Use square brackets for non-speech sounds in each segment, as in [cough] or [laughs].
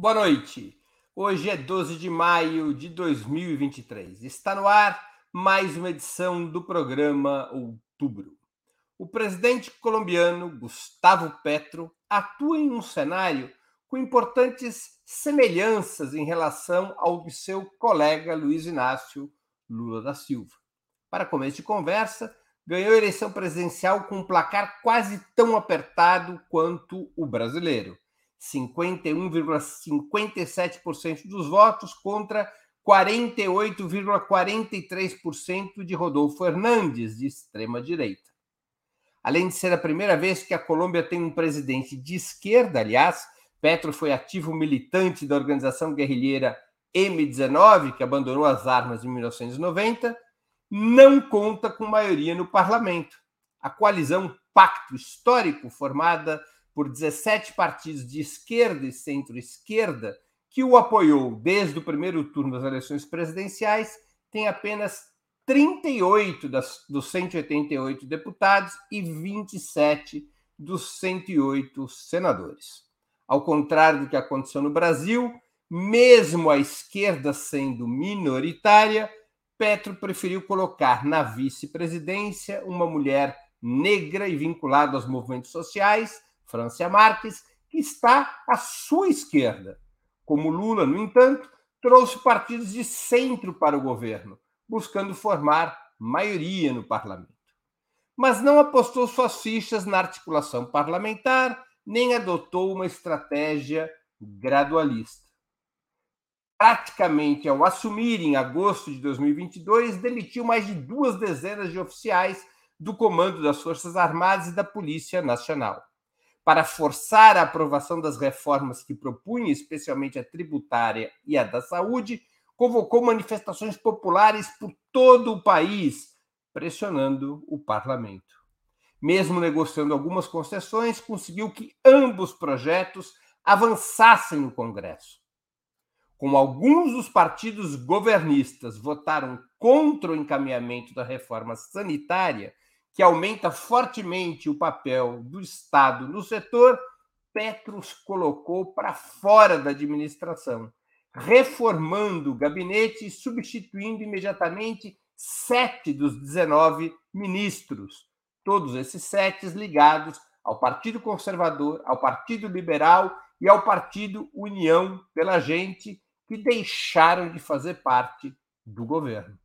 Boa noite. Hoje é 12 de maio de 2023. Está no ar mais uma edição do programa Outubro. O presidente colombiano Gustavo Petro atua em um cenário com importantes semelhanças em relação ao de seu colega Luiz Inácio Lula da Silva. Para começo de conversa, ganhou a eleição presidencial com um placar quase tão apertado quanto o brasileiro 51,57% dos votos contra 48,43% de Rodolfo Hernandes, de extrema-direita. Além de ser a primeira vez que a Colômbia tem um presidente de esquerda, aliás, Petro foi ativo militante da organização guerrilheira M19, que abandonou as armas em 1990, não conta com maioria no parlamento. A coalizão Pacto Histórico, formada por 17 partidos de esquerda e centro-esquerda, que o apoiou desde o primeiro turno das eleições presidenciais, tem apenas 38 das, dos 188 deputados e 27 dos 108 senadores. Ao contrário do que aconteceu no Brasil, mesmo a esquerda sendo minoritária, Petro preferiu colocar na vice-presidência uma mulher negra e vinculada aos movimentos sociais Francia Marques, que está à sua esquerda. Como Lula, no entanto, trouxe partidos de centro para o governo, buscando formar maioria no parlamento. Mas não apostou suas fichas na articulação parlamentar, nem adotou uma estratégia gradualista. Praticamente ao assumir em agosto de 2022, demitiu mais de duas dezenas de oficiais do comando das Forças Armadas e da Polícia Nacional para forçar a aprovação das reformas que propunha, especialmente a tributária e a da saúde, convocou manifestações populares por todo o país, pressionando o parlamento. Mesmo negociando algumas concessões, conseguiu que ambos projetos avançassem no Congresso. Como alguns dos partidos governistas votaram contra o encaminhamento da reforma sanitária, que aumenta fortemente o papel do Estado no setor, Petros colocou para fora da administração, reformando o gabinete e substituindo imediatamente sete dos 19 ministros, todos esses sete ligados ao Partido Conservador, ao Partido Liberal e ao Partido União pela Gente, que deixaram de fazer parte do governo.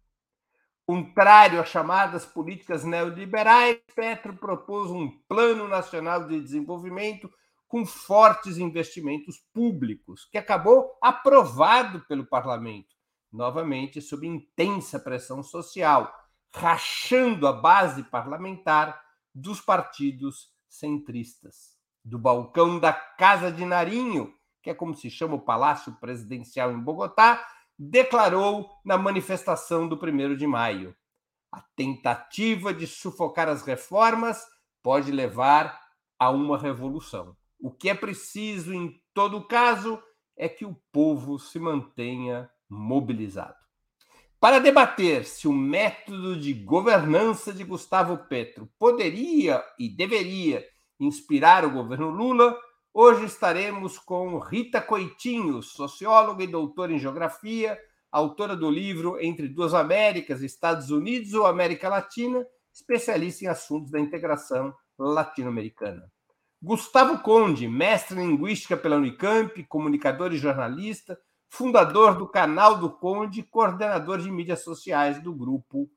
Contrário às chamadas políticas neoliberais, Petro propôs um Plano Nacional de Desenvolvimento com fortes investimentos públicos, que acabou aprovado pelo parlamento, novamente sob intensa pressão social, rachando a base parlamentar dos partidos centristas. Do balcão da Casa de Narinho, que é como se chama o Palácio Presidencial em Bogotá, declarou na manifestação do 1 de maio. A tentativa de sufocar as reformas pode levar a uma revolução. O que é preciso, em todo caso, é que o povo se mantenha mobilizado. Para debater se o método de governança de Gustavo Petro poderia e deveria inspirar o governo Lula, Hoje estaremos com Rita Coitinho, socióloga e doutora em geografia, autora do livro Entre Duas Américas, Estados Unidos ou América Latina, especialista em assuntos da integração latino-americana. Gustavo Conde, mestre em linguística pela Unicamp, comunicador e jornalista, fundador do canal do Conde, coordenador de mídias sociais do grupo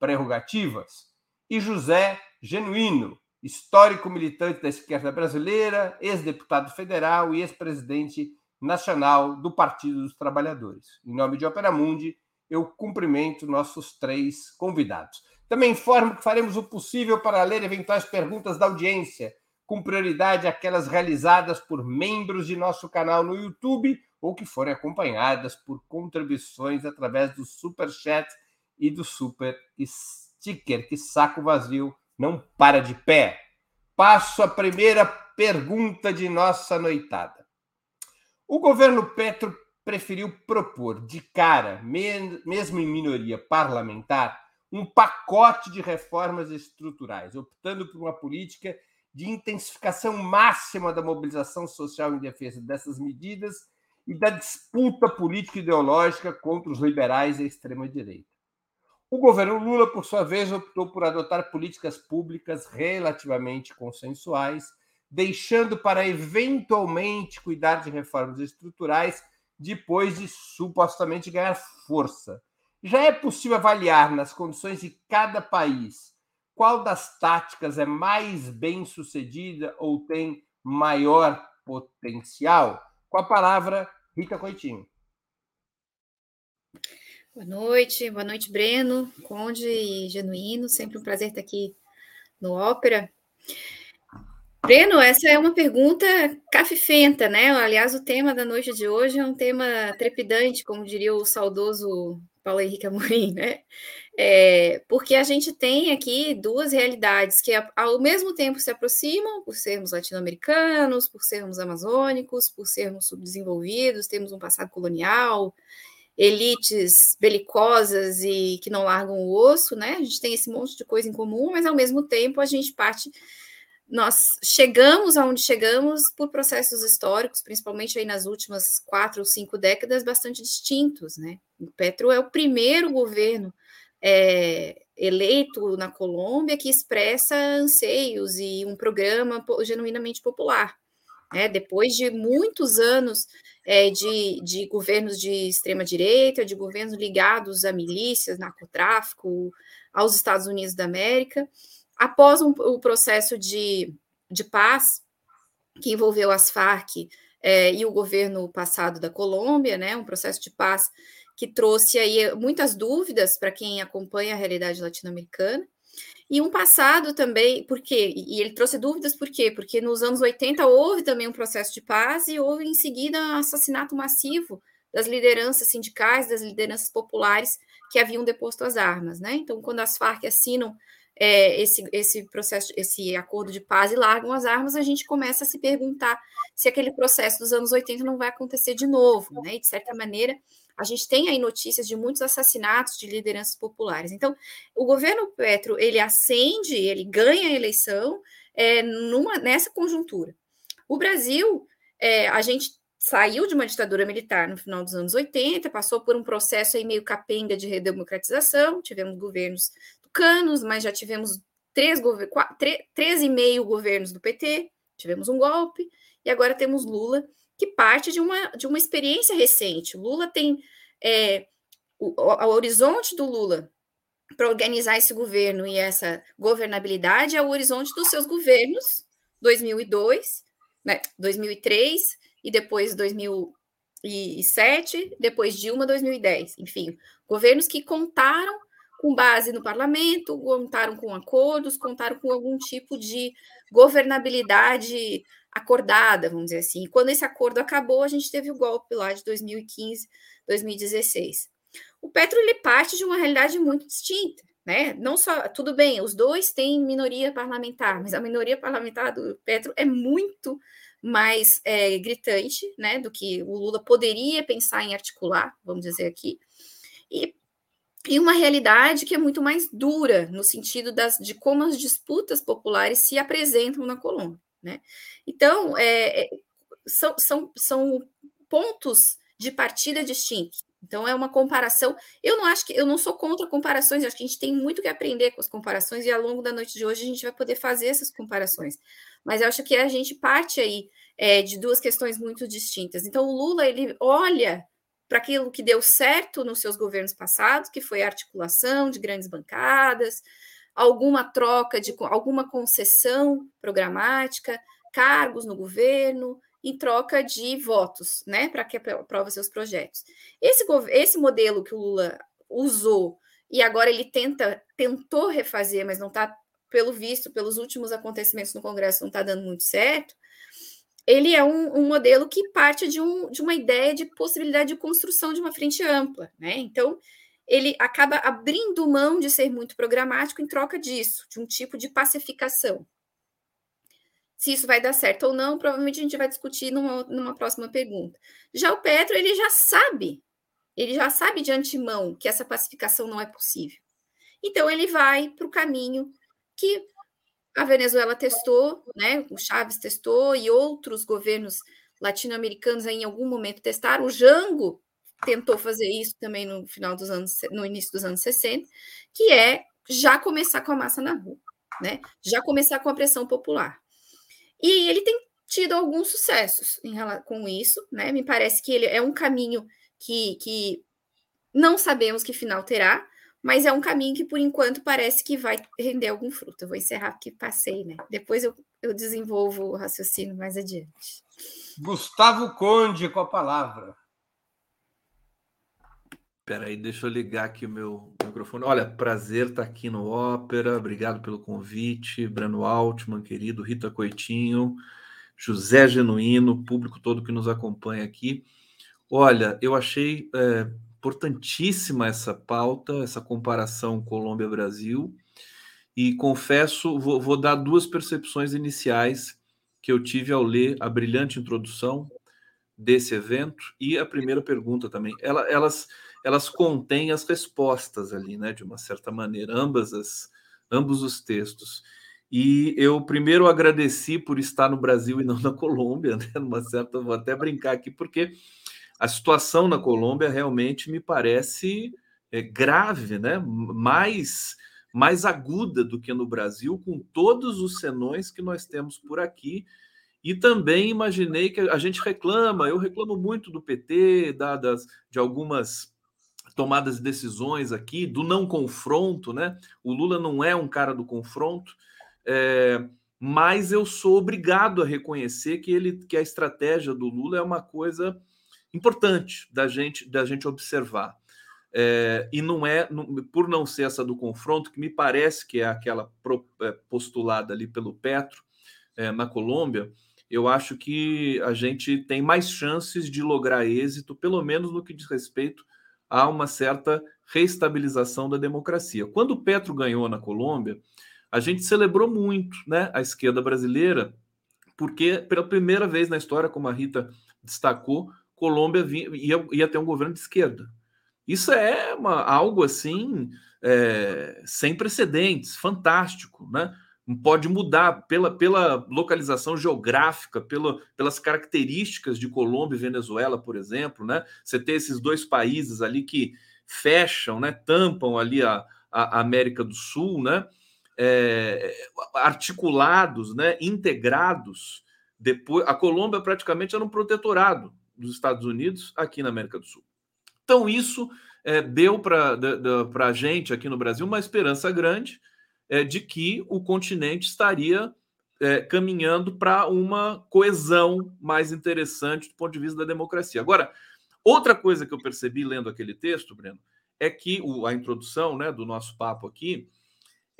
Prerrogativas. E José Genuíno, histórico militante da esquerda brasileira, ex-deputado federal e ex-presidente nacional do Partido dos Trabalhadores. Em nome de Opera Mundi, eu cumprimento nossos três convidados. Também informo que faremos o possível para ler eventuais perguntas da audiência, com prioridade aquelas realizadas por membros de nosso canal no YouTube ou que forem acompanhadas por contribuições através do Super Chat e do Super Sticker. Que saco vazio não para de pé. Passo a primeira pergunta de nossa noitada. O governo Petro preferiu propor de cara, mesmo em minoria parlamentar, um pacote de reformas estruturais, optando por uma política de intensificação máxima da mobilização social em defesa dessas medidas e da disputa política ideológica contra os liberais e a extrema-direita. O governo Lula, por sua vez, optou por adotar políticas públicas relativamente consensuais, deixando para eventualmente cuidar de reformas estruturais depois de supostamente ganhar força. Já é possível avaliar, nas condições de cada país, qual das táticas é mais bem sucedida ou tem maior potencial? Com a palavra, Rita Coitinho. Boa noite, boa noite, Breno, Conde e Genuíno. Sempre um prazer estar aqui no Ópera. Breno, essa é uma pergunta cafifenta, né? Aliás, o tema da noite de hoje é um tema trepidante, como diria o saudoso Paulo Henrique Amorim, né? É, porque a gente tem aqui duas realidades que ao mesmo tempo se aproximam, por sermos latino-americanos, por sermos amazônicos, por sermos subdesenvolvidos, temos um passado colonial, elites belicosas e que não largam o osso, né? A gente tem esse monte de coisa em comum, mas ao mesmo tempo a gente parte nós chegamos aonde chegamos por processos históricos, principalmente aí nas últimas quatro ou cinco décadas, bastante distintos, né? O Petro é o primeiro governo é, eleito na Colômbia que expressa anseios e um programa genuinamente popular. Né? Depois de muitos anos é, de, de governos de extrema-direita, de governos ligados a milícias, narcotráfico, aos Estados Unidos da América, após um, o processo de, de paz que envolveu as Farc é, e o governo passado da Colômbia, né, um processo de paz que trouxe aí muitas dúvidas para quem acompanha a realidade latino-americana, e um passado também, por quê? E ele trouxe dúvidas por quê? Porque nos anos 80 houve também um processo de paz e houve em seguida um assassinato massivo das lideranças sindicais, das lideranças populares que haviam deposto as armas, né? Então, quando as Farc assinam é, esse, esse processo, esse acordo de paz e largam as armas, a gente começa a se perguntar se aquele processo dos anos 80 não vai acontecer de novo, né? E de certa maneira, a gente tem aí notícias de muitos assassinatos de lideranças populares. Então, o governo Petro ele acende, ele ganha a eleição é, numa, nessa conjuntura. O Brasil, é, a gente saiu de uma ditadura militar no final dos anos 80, passou por um processo aí meio capenga de redemocratização, tivemos governos tucanos, mas já tivemos três, quatro, três e meio governos do PT, tivemos um golpe, e agora temos Lula, que parte de uma, de uma experiência recente. Lula tem é, o, o, horizonte do Lula para organizar esse governo e essa governabilidade é o horizonte dos seus governos, 2002, né, 2003 e depois 2007, depois Dilma 2010, enfim, governos que contaram com base no parlamento, contaram com acordos, contaram com algum tipo de governabilidade acordada, vamos dizer assim. E quando esse acordo acabou, a gente teve o golpe lá de 2015, 2016. O Petro ele parte de uma realidade muito distinta, né? Não só, tudo bem, os dois têm minoria parlamentar, mas a minoria parlamentar do Petro é muito mais é, gritante, né, do que o Lula poderia pensar em articular, vamos dizer aqui. E e uma realidade que é muito mais dura no sentido das, de como as disputas populares se apresentam na Colômbia. Né? Então, é, é, são, são, são pontos de partida distintos. Então, é uma comparação. Eu não acho que eu não sou contra comparações, acho que a gente tem muito que aprender com as comparações, e ao longo da noite de hoje a gente vai poder fazer essas comparações. Mas eu acho que a gente parte aí é, de duas questões muito distintas. Então, o Lula ele olha para aquilo que deu certo nos seus governos passados, que foi a articulação de grandes bancadas, alguma troca de alguma concessão programática, cargos no governo, em troca de votos, né, para que aprova seus projetos. Esse, esse modelo que o Lula usou e agora ele tenta tentou refazer, mas não está, pelo visto, pelos últimos acontecimentos no Congresso, não está dando muito certo ele é um, um, modelo que parte de, um, de uma ideia de possibilidade de construção de uma frente ampla, né? Então, ele acaba abrindo mão de ser muito programático em troca disso, de um tipo de pacificação. Se isso vai dar certo ou não, provavelmente a gente vai discutir numa, numa próxima pergunta. Já o Petro, ele já sabe, ele já sabe de antemão que essa pacificação não é possível. Então, ele vai para o caminho que a Venezuela testou, né? O Chaves testou e outros governos latino-americanos em algum momento testaram. O Jango tentou fazer isso também no final dos anos, no início dos anos 60, que é já começar com a massa na rua, né? Já começar com a pressão popular. E ele tem tido alguns sucessos em relação com isso, né? Me parece que ele é um caminho que, que não sabemos que final terá, mas é um caminho que, por enquanto, parece que vai render algum fruto. Eu vou encerrar porque passei, né? Depois eu, eu desenvolvo o raciocínio mais adiante. Gustavo Conde com a palavra. Espera aí, deixa eu ligar aqui o meu microfone. Olha, prazer estar aqui no Ópera. Obrigado pelo convite. Breno Altman, querido, Rita Coitinho, José Genuíno, público todo que nos acompanha aqui. Olha, eu achei é, importantíssima essa pauta, essa comparação Colômbia-Brasil, e confesso, vou, vou, dar duas percepções iniciais que eu tive ao ler a brilhante introdução desse evento e a primeira pergunta também. Ela, elas, elas contêm as respostas ali, né, de uma certa maneira, ambas as, ambos os textos. E eu primeiro agradeci por estar no Brasil e não na Colômbia, [laughs] né? Numa certa, vou até brincar aqui, porque a situação na Colômbia realmente me parece é, grave, né? mais, mais aguda do que no Brasil, com todos os senões que nós temos por aqui. E também imaginei que a gente reclama, eu reclamo muito do PT, dadas de algumas tomadas de decisões aqui, do não confronto, né? O Lula não é um cara do confronto, é, mas eu sou obrigado a reconhecer que ele que a estratégia do Lula é uma coisa importante da gente da gente observar. É, e não é por não ser essa do confronto que me parece que é aquela é, postulada ali pelo Petro é, na Colômbia. Eu acho que a gente tem mais chances de lograr êxito, pelo menos no que diz respeito a uma certa reestabilização da democracia. Quando o Petro ganhou na Colômbia, a gente celebrou muito, né, a esquerda brasileira, porque pela primeira vez na história, como a Rita destacou, Colômbia ia, ia ter um governo de esquerda. Isso é uma, algo assim é, sem precedentes, fantástico, né? Pode mudar pela, pela localização geográfica, pela, pelas características de Colômbia e Venezuela, por exemplo, né? Você ter esses dois países ali que fecham, né? Tampam ali a, a América do Sul, né? É, articulados, né? Integrados. Depois, a Colômbia praticamente era um protetorado dos Estados Unidos aqui na América do Sul. Então, isso é, deu para a gente aqui no Brasil uma esperança grande é, de que o continente estaria é, caminhando para uma coesão mais interessante do ponto de vista da democracia. Agora, outra coisa que eu percebi lendo aquele texto, Breno, é que o, a introdução né, do nosso papo aqui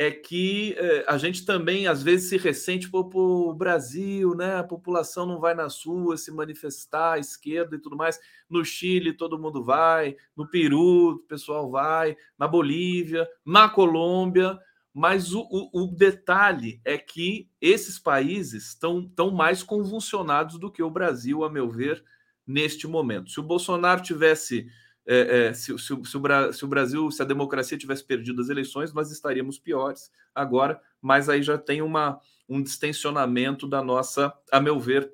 é que é, a gente também às vezes se ressente para o Brasil, né? A população não vai nas ruas se manifestar à esquerda e tudo mais. No Chile todo mundo vai, no Peru o pessoal vai, na Bolívia, na Colômbia. Mas o, o, o detalhe é que esses países estão tão mais convulsionados do que o Brasil, a meu ver, neste momento. Se o Bolsonaro tivesse é, é, se, se, se, o, se, o, Brasil, se a democracia tivesse perdido as eleições, nós estaríamos piores agora, mas aí já tem uma, um distensionamento da nossa, a meu ver,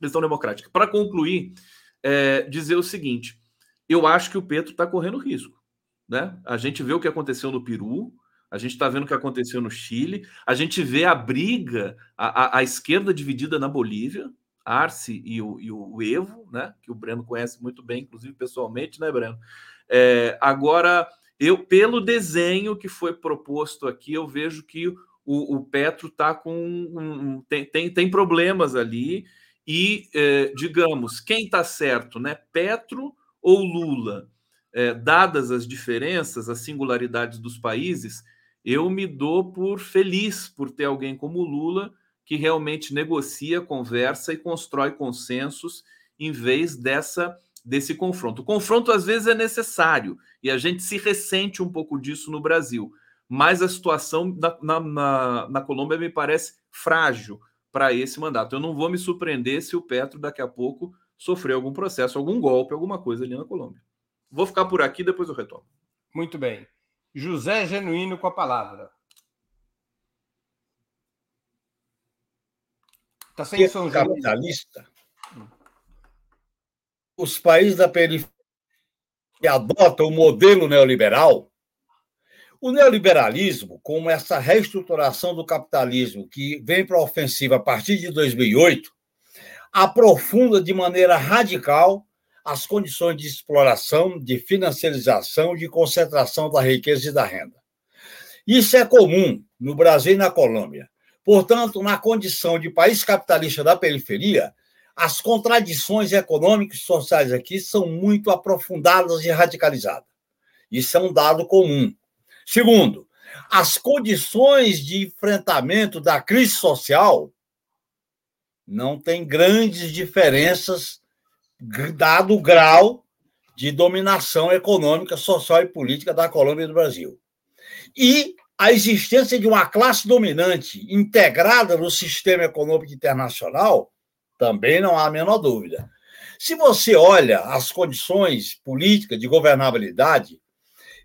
questão democrática. Para concluir, é, dizer o seguinte: eu acho que o Petro está correndo risco. Né? A gente vê o que aconteceu no Peru, a gente está vendo o que aconteceu no Chile, a gente vê a briga, a, a, a esquerda dividida na Bolívia, Arce e o, e o Evo, né? Que o Breno conhece muito bem, inclusive pessoalmente, né, Breno? É, agora, eu, pelo desenho que foi proposto aqui, eu vejo que o, o Petro tá com um, tem, tem, tem problemas ali e, é, digamos, quem está certo, né? Petro ou Lula? É, dadas as diferenças, as singularidades dos países, eu me dou por feliz por ter alguém como Lula que realmente negocia, conversa e constrói consensos em vez dessa desse confronto. O confronto às vezes é necessário e a gente se ressente um pouco disso no Brasil, mas a situação na, na, na, na Colômbia me parece frágil para esse mandato. Eu não vou me surpreender se o Petro daqui a pouco sofrer algum processo, algum golpe, alguma coisa ali na Colômbia. Vou ficar por aqui, depois eu retorno. Muito bem. José Genuíno com a palavra. Tá sem som, capitalista. os países da periferia adotam o modelo neoliberal, o neoliberalismo, como essa reestruturação do capitalismo que vem para a ofensiva a partir de 2008, aprofunda de maneira radical as condições de exploração, de financiarização, de concentração da riqueza e da renda. Isso é comum no Brasil e na Colômbia. Portanto, na condição de país capitalista da periferia, as contradições econômicas e sociais aqui são muito aprofundadas e radicalizadas. Isso é um dado comum. Segundo, as condições de enfrentamento da crise social não têm grandes diferenças, dado o grau de dominação econômica, social e política da Colômbia e do Brasil. E a existência de uma classe dominante integrada no sistema econômico internacional também não há a menor dúvida. Se você olha as condições políticas de governabilidade,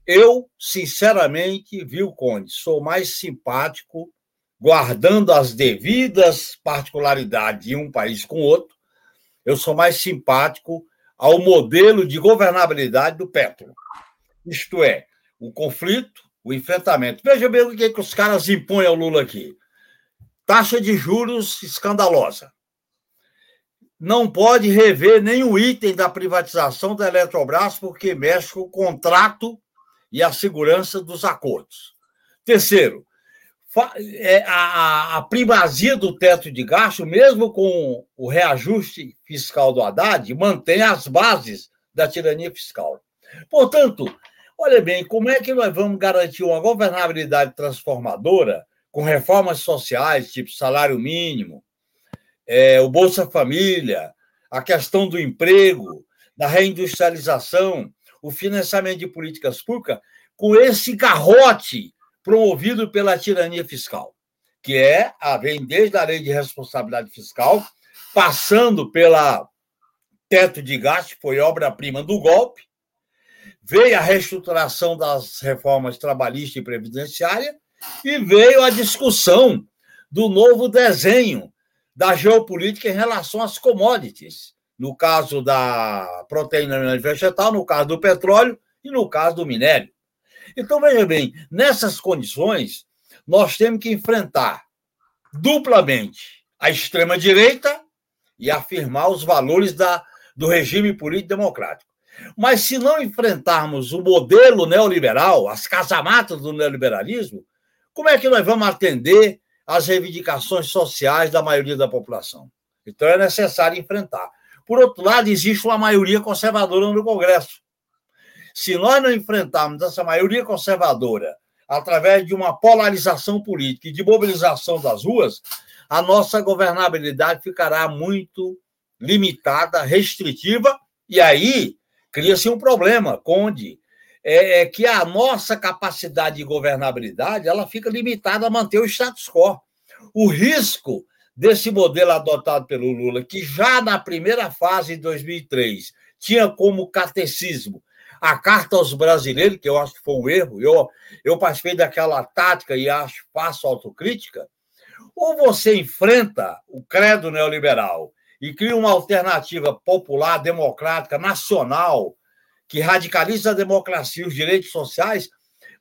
eu, sinceramente, viu, Conde, sou mais simpático, guardando as devidas particularidades de um país com outro, eu sou mais simpático ao modelo de governabilidade do Petro. Isto é, o conflito, o enfrentamento. Veja bem o que, é que os caras impõem ao Lula aqui. Taxa de juros escandalosa não pode rever nenhum item da privatização da Eletrobras, porque mexe com o contrato e a segurança dos acordos. Terceiro, é, a, primazia do teto de gasto, mesmo com o reajuste fiscal do Haddad, mantém as bases da tirania fiscal. Portanto, olha bem, como é que nós vamos garantir uma governabilidade transformadora com reformas sociais, tipo salário mínimo, é, o Bolsa Família, a questão do emprego, da reindustrialização, o financiamento de políticas públicas, com esse garrote promovido pela tirania fiscal, que é a vem desde a lei de responsabilidade fiscal, passando pela teto de gasto, que foi obra-prima do golpe, veio a reestruturação das reformas trabalhista e previdenciária e veio a discussão do novo desenho da geopolítica em relação às commodities, no caso da proteína vegetal, no caso do petróleo e no caso do minério. Então, veja bem, nessas condições, nós temos que enfrentar duplamente a extrema-direita e afirmar os valores da, do regime político democrático. Mas se não enfrentarmos o modelo neoliberal, as casamatas do neoliberalismo, como é que nós vamos atender as reivindicações sociais da maioria da população. Então é necessário enfrentar. Por outro lado, existe uma maioria conservadora no Congresso. Se nós não enfrentarmos essa maioria conservadora através de uma polarização política e de mobilização das ruas, a nossa governabilidade ficará muito limitada, restritiva, e aí cria-se um problema, Conde, é, é que a nossa capacidade de governabilidade ela fica limitada a manter o status quo. O risco desse modelo adotado pelo Lula, que já na primeira fase de 2003 tinha como catecismo a carta aos brasileiros, que eu acho que foi um erro, eu, eu participei daquela tática e acho faço autocrítica, ou você enfrenta o credo neoliberal e cria uma alternativa popular, democrática, nacional, que radicaliza a democracia e os direitos sociais,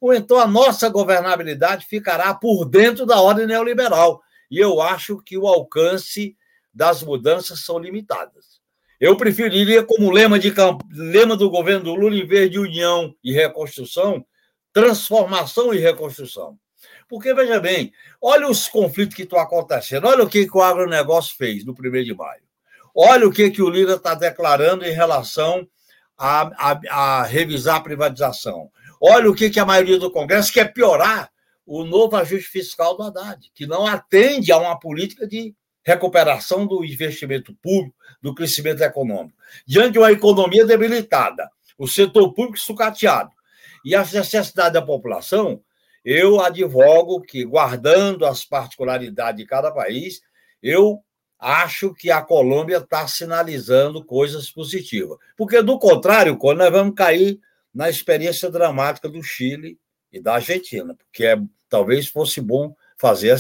ou então a nossa governabilidade ficará por dentro da ordem neoliberal. E eu acho que o alcance das mudanças são limitadas. Eu preferiria, como lema, de, lema do governo do Lula, em vez de união e reconstrução, transformação e reconstrução. Porque, veja bem, olha os conflitos que estão acontecendo, olha o que, que o agronegócio fez no 1 de maio. Olha o que, que o Lira está declarando em relação a, a, a revisar a privatização. Olha o que, que a maioria do Congresso quer piorar o novo ajuste fiscal do Haddad, que não atende a uma política de recuperação do investimento público, do crescimento econômico. Diante de uma economia debilitada, o setor público sucateado e as necessidades da população, eu advogo que, guardando as particularidades de cada país, eu acho que a Colômbia está sinalizando coisas positivas. Porque, do contrário, nós vamos cair na experiência dramática do Chile e da Argentina, porque é, talvez fosse bom fazer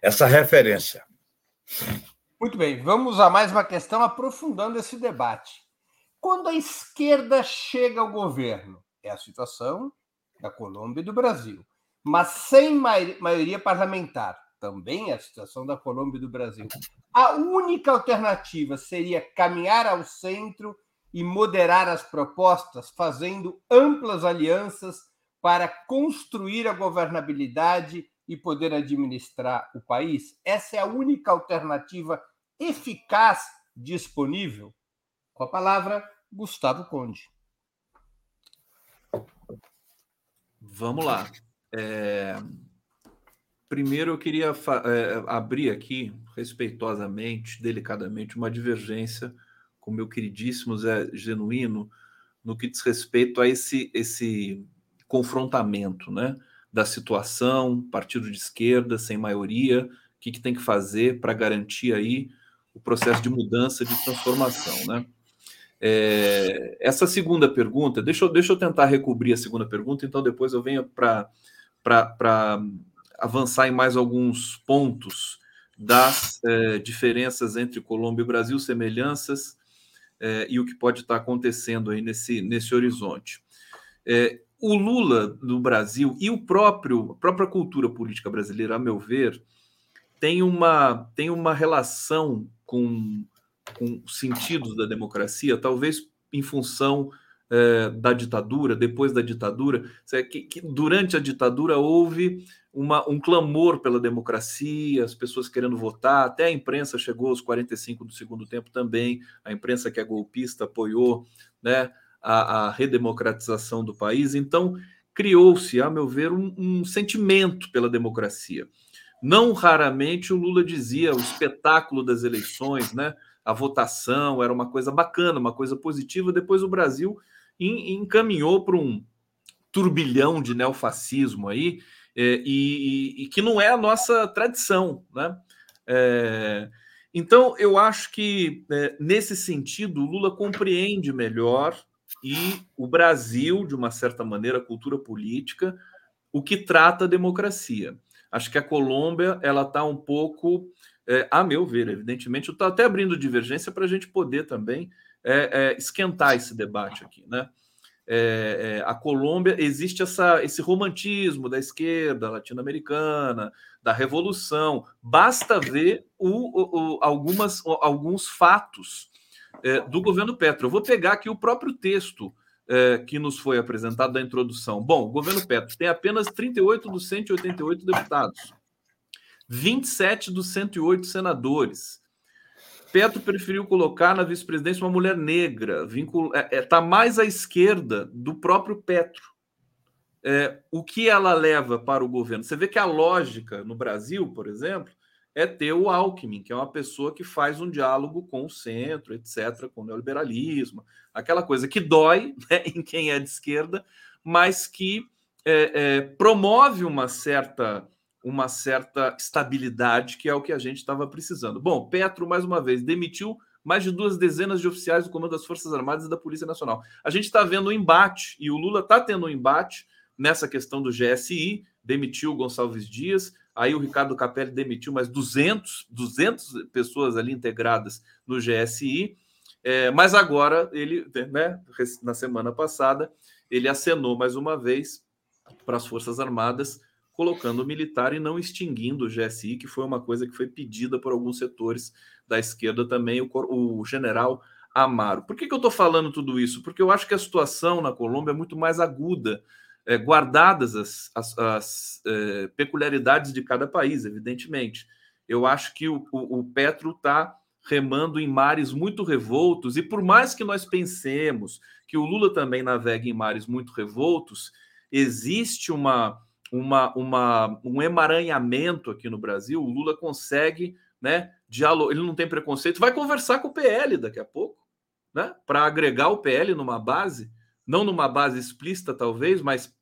essa referência. Muito bem, vamos a mais uma questão aprofundando esse debate. quando a esquerda chega ao governo. É a situação da Colômbia e do Brasil. Mas sem maioria parlamentar. Também é a situação da Colômbia e do Brasil. A única alternativa seria caminhar ao centro e moderar as propostas, fazendo amplas alianças para construir a governabilidade e poder administrar o país? Essa é a única alternativa eficaz disponível? Com a palavra, Gustavo Conde. Vamos lá. É... Primeiro, eu queria é, abrir aqui, respeitosamente, delicadamente, uma divergência com meu queridíssimo Zé Genuíno no que diz respeito a esse, esse confrontamento né, da situação, partido de esquerda, sem maioria, o que, que tem que fazer para garantir aí o processo de mudança, de transformação. Né? É, essa segunda pergunta, deixa eu, deixa eu tentar recobrir a segunda pergunta, então depois eu venho para avançar em mais alguns pontos das é, diferenças entre Colômbia e Brasil, semelhanças é, e o que pode estar acontecendo aí nesse, nesse horizonte. É, o Lula no Brasil e o próprio a própria cultura política brasileira, a meu ver, tem uma, tem uma relação com, com sentidos da democracia, talvez em função é, da ditadura, depois da ditadura, que, que, durante a ditadura houve uma, um clamor pela democracia, as pessoas querendo votar, até a imprensa chegou aos 45 do segundo tempo também, a imprensa que é golpista apoiou né, a, a redemocratização do país, então criou-se, a meu ver, um, um sentimento pela democracia. Não raramente o Lula dizia o espetáculo das eleições, né? A votação era uma coisa bacana, uma coisa positiva. Depois o Brasil encaminhou para um turbilhão de neofascismo aí, é, e, e, que não é a nossa tradição, né? É, então, eu acho que, é, nesse sentido, Lula compreende melhor e o Brasil, de uma certa maneira, a cultura política, o que trata a democracia. Acho que a Colômbia ela está um pouco, é, a meu ver, evidentemente, eu estou até abrindo divergência para a gente poder também é, é, esquentar esse debate aqui, né? É, é, a Colômbia existe essa, esse romantismo da esquerda latino-americana, da revolução. Basta ver o, o, algumas, alguns fatos é, do governo Petro. Eu vou pegar aqui o próprio texto é, que nos foi apresentado da introdução. Bom, o governo Petro tem apenas 38 dos 188 deputados, 27 dos 108 senadores. Petro preferiu colocar na vice-presidência uma mulher negra, está é, é, tá mais à esquerda do próprio Petro. É, o que ela leva para o governo? Você vê que a lógica no Brasil, por exemplo, é ter o Alckmin, que é uma pessoa que faz um diálogo com o centro, etc., com o neoliberalismo, aquela coisa que dói [laughs] né, em quem é de esquerda, mas que é, é, promove uma certa, uma certa estabilidade, que é o que a gente estava precisando. Bom, Petro, mais uma vez, demitiu mais de duas dezenas de oficiais do Comando das Forças Armadas e da Polícia Nacional. A gente está vendo um embate, e o Lula está tendo um embate nessa questão do GSI, demitiu Gonçalves Dias, Aí o Ricardo Capelli demitiu mais 200, 200 pessoas ali integradas no GSI. É, mas agora ele, né, na semana passada, ele acenou mais uma vez para as Forças Armadas, colocando o militar e não extinguindo o GSI, que foi uma coisa que foi pedida por alguns setores da esquerda também, o, o general Amaro. Por que, que eu estou falando tudo isso? Porque eu acho que a situação na Colômbia é muito mais aguda é, guardadas as, as, as é, peculiaridades de cada país, evidentemente. Eu acho que o, o, o Petro está remando em mares muito revoltos, e por mais que nós pensemos que o Lula também navegue em mares muito revoltos, existe uma, uma, uma, um emaranhamento aqui no Brasil. O Lula consegue, né? Diálogo, ele não tem preconceito, vai conversar com o PL daqui a pouco, né? Para agregar o PL numa base, não numa base explícita, talvez, mas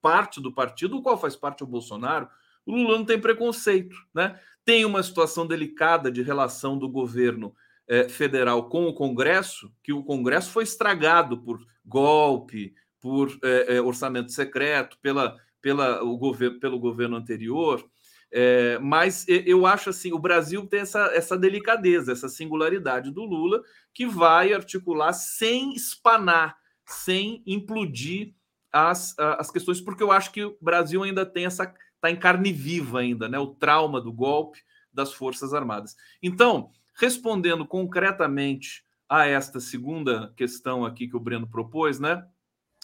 parte do partido, do qual faz parte o Bolsonaro, o Lula não tem preconceito, né? Tem uma situação delicada de relação do governo eh, federal com o Congresso, que o Congresso foi estragado por golpe, por eh, eh, orçamento secreto, pela, pela, o governo, pelo governo anterior. É, mas eu acho assim, o Brasil tem essa, essa delicadeza, essa singularidade do Lula, que vai articular sem espanar, sem implodir as, as questões, porque eu acho que o Brasil ainda tem essa. está em carne viva ainda, né? O trauma do golpe das Forças Armadas. Então, respondendo concretamente a esta segunda questão aqui que o Breno propôs, né?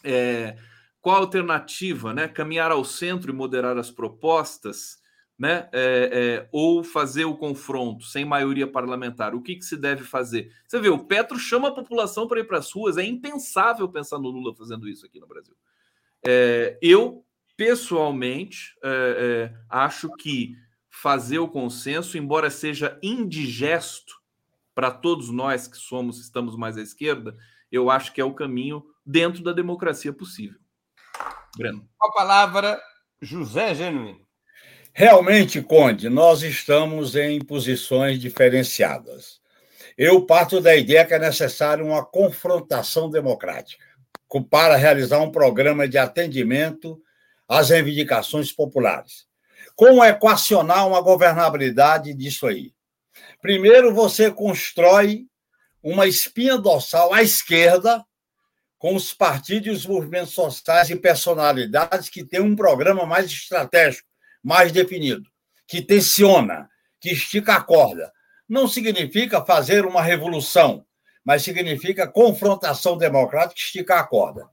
É, qual a alternativa, né? Caminhar ao centro e moderar as propostas né? É, é, ou fazer o confronto sem maioria parlamentar, o que, que se deve fazer? Você vê, o Petro chama a população para ir para as ruas, é impensável pensar no Lula fazendo isso aqui no Brasil. É, eu, pessoalmente, é, é, acho que fazer o consenso, embora seja indigesto para todos nós que somos, estamos mais à esquerda, eu acho que é o caminho dentro da democracia possível. Breno. Com a palavra, José Genuíno. Realmente, Conde, nós estamos em posições diferenciadas. Eu parto da ideia que é necessária uma confrontação democrática para realizar um programa de atendimento às reivindicações populares. Como equacionar uma governabilidade disso aí? Primeiro, você constrói uma espinha dorsal à esquerda com os partidos e os movimentos sociais e personalidades que têm um programa mais estratégico mais definido, que tensiona, que estica a corda. Não significa fazer uma revolução, mas significa confrontação democrática que estica a corda.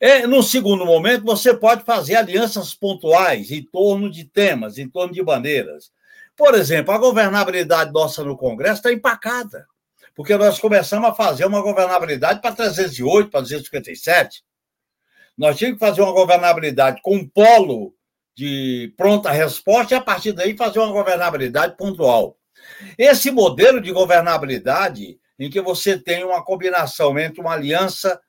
É, no segundo momento, você pode fazer alianças pontuais em torno de temas, em torno de bandeiras. Por exemplo, a governabilidade nossa no Congresso está empacada, porque nós começamos a fazer uma governabilidade para 308, para 257. Nós tínhamos que fazer uma governabilidade com um polo de pronta resposta e, a partir daí, fazer uma governabilidade pontual. Esse modelo de governabilidade, em que você tem uma combinação entre uma aliança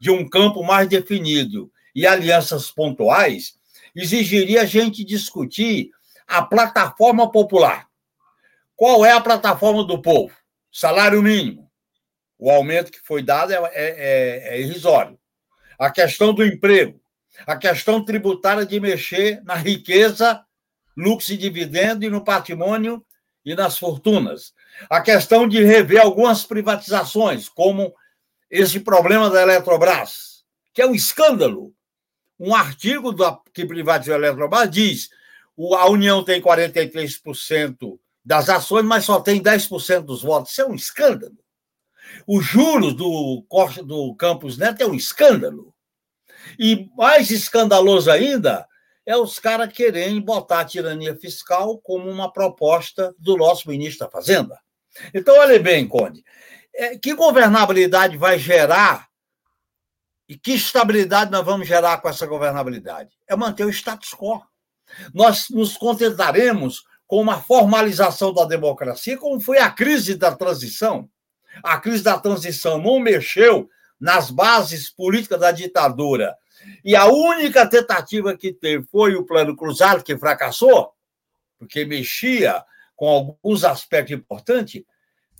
de um campo mais definido e alianças pontuais, exigiria a gente discutir a plataforma popular. Qual é a plataforma do povo? Salário mínimo. O aumento que foi dado é, é, é, é irrisório. A questão do emprego a questão tributária de mexer na riqueza, lucro e dividendo e no patrimônio e nas fortunas. A questão de rever algumas privatizações, como esse problema da Eletrobras, que é um escândalo. Um artigo da, que privatizou a Eletrobras diz a União tem 43% das ações, mas só tem 10% dos votos. Isso é um escândalo. Os juros do, do Campos Neto é um escândalo. E mais escandaloso ainda é os caras querendo botar a tirania fiscal como uma proposta do nosso ministro da Fazenda. Então, olha bem, Conde, é, que governabilidade vai gerar e que estabilidade nós vamos gerar com essa governabilidade? É manter o status quo. Nós nos contentaremos com uma formalização da democracia, como foi a crise da transição. A crise da transição não mexeu nas bases políticas da ditadura. E a única tentativa que teve foi o Plano Cruzado, que fracassou, porque mexia com alguns aspectos importantes,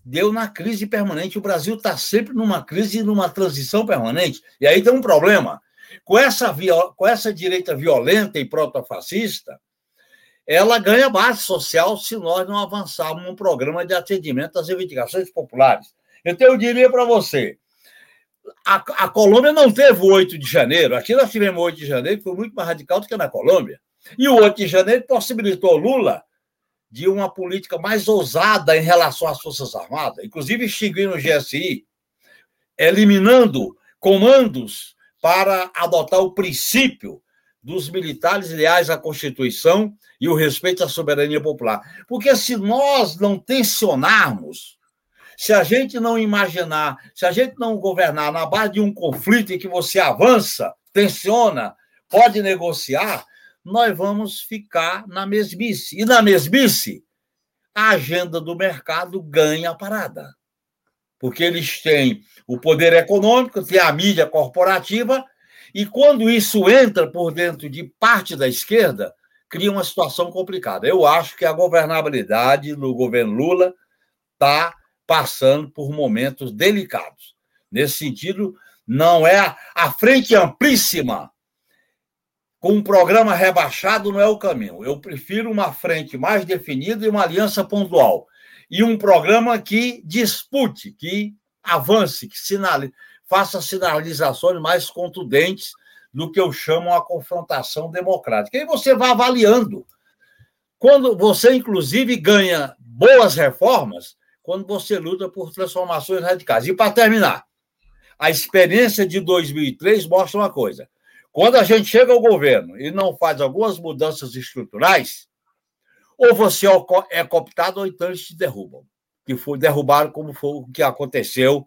deu na crise permanente. O Brasil está sempre numa crise e numa transição permanente. E aí tem um problema. Com essa, com essa direita violenta e protofascista, ela ganha base social se nós não avançarmos num programa de atendimento às reivindicações populares. Então, eu diria para você: a, a Colômbia não teve o 8 de janeiro. Aqui nós tivemos o 8 de janeiro, que foi muito mais radical do que na Colômbia. E o 8 de janeiro possibilitou Lula de uma política mais ousada em relação às Forças Armadas, inclusive extinguindo o GSI, eliminando comandos para adotar o princípio dos militares leais à Constituição e o respeito à soberania popular. Porque se nós não tensionarmos se a gente não imaginar, se a gente não governar na base de um conflito em que você avança, tensiona, pode negociar, nós vamos ficar na mesmice. E na mesmice, a agenda do mercado ganha a parada. Porque eles têm o poder econômico, têm a mídia corporativa, e quando isso entra por dentro de parte da esquerda, cria uma situação complicada. Eu acho que a governabilidade no governo Lula está passando por momentos delicados. Nesse sentido, não é a frente amplíssima com um programa rebaixado não é o caminho. Eu prefiro uma frente mais definida e uma aliança pontual. E um programa que dispute, que avance, que sinale, faça sinalizações mais contundentes do que eu chamo a confrontação democrática. E você vai avaliando. Quando você, inclusive, ganha boas reformas, quando você luta por transformações radicais. E para terminar, a experiência de 2003 mostra uma coisa: quando a gente chega ao governo e não faz algumas mudanças estruturais, ou você é cooptado ou então eles te derrubam. Que foi derrubado como foi o que aconteceu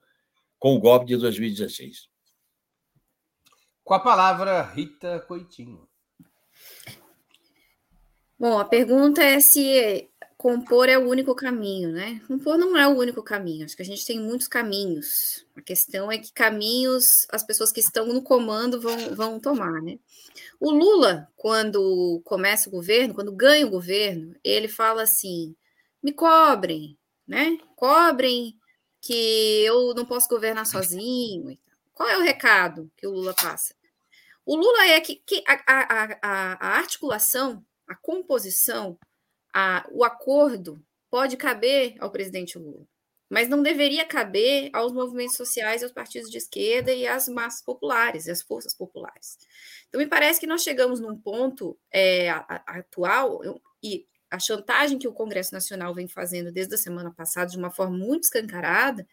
com o golpe de 2016. Com a palavra, Rita Coitinho. Bom, a pergunta é se compor é o único caminho, né? Compor não é o único caminho. Acho que a gente tem muitos caminhos. A questão é que caminhos as pessoas que estão no comando vão, vão tomar, né? O Lula, quando começa o governo, quando ganha o governo, ele fala assim: me cobrem, né? Cobrem que eu não posso governar sozinho. Qual é o recado que o Lula passa? O Lula é que, que a, a, a, articulação, a composição a, o acordo pode caber ao presidente Lula, mas não deveria caber aos movimentos sociais, aos partidos de esquerda e às massas populares, e às forças populares. Então, me parece que nós chegamos num ponto é, atual, e a chantagem que o Congresso Nacional vem fazendo desde a semana passada, de uma forma muito escancarada,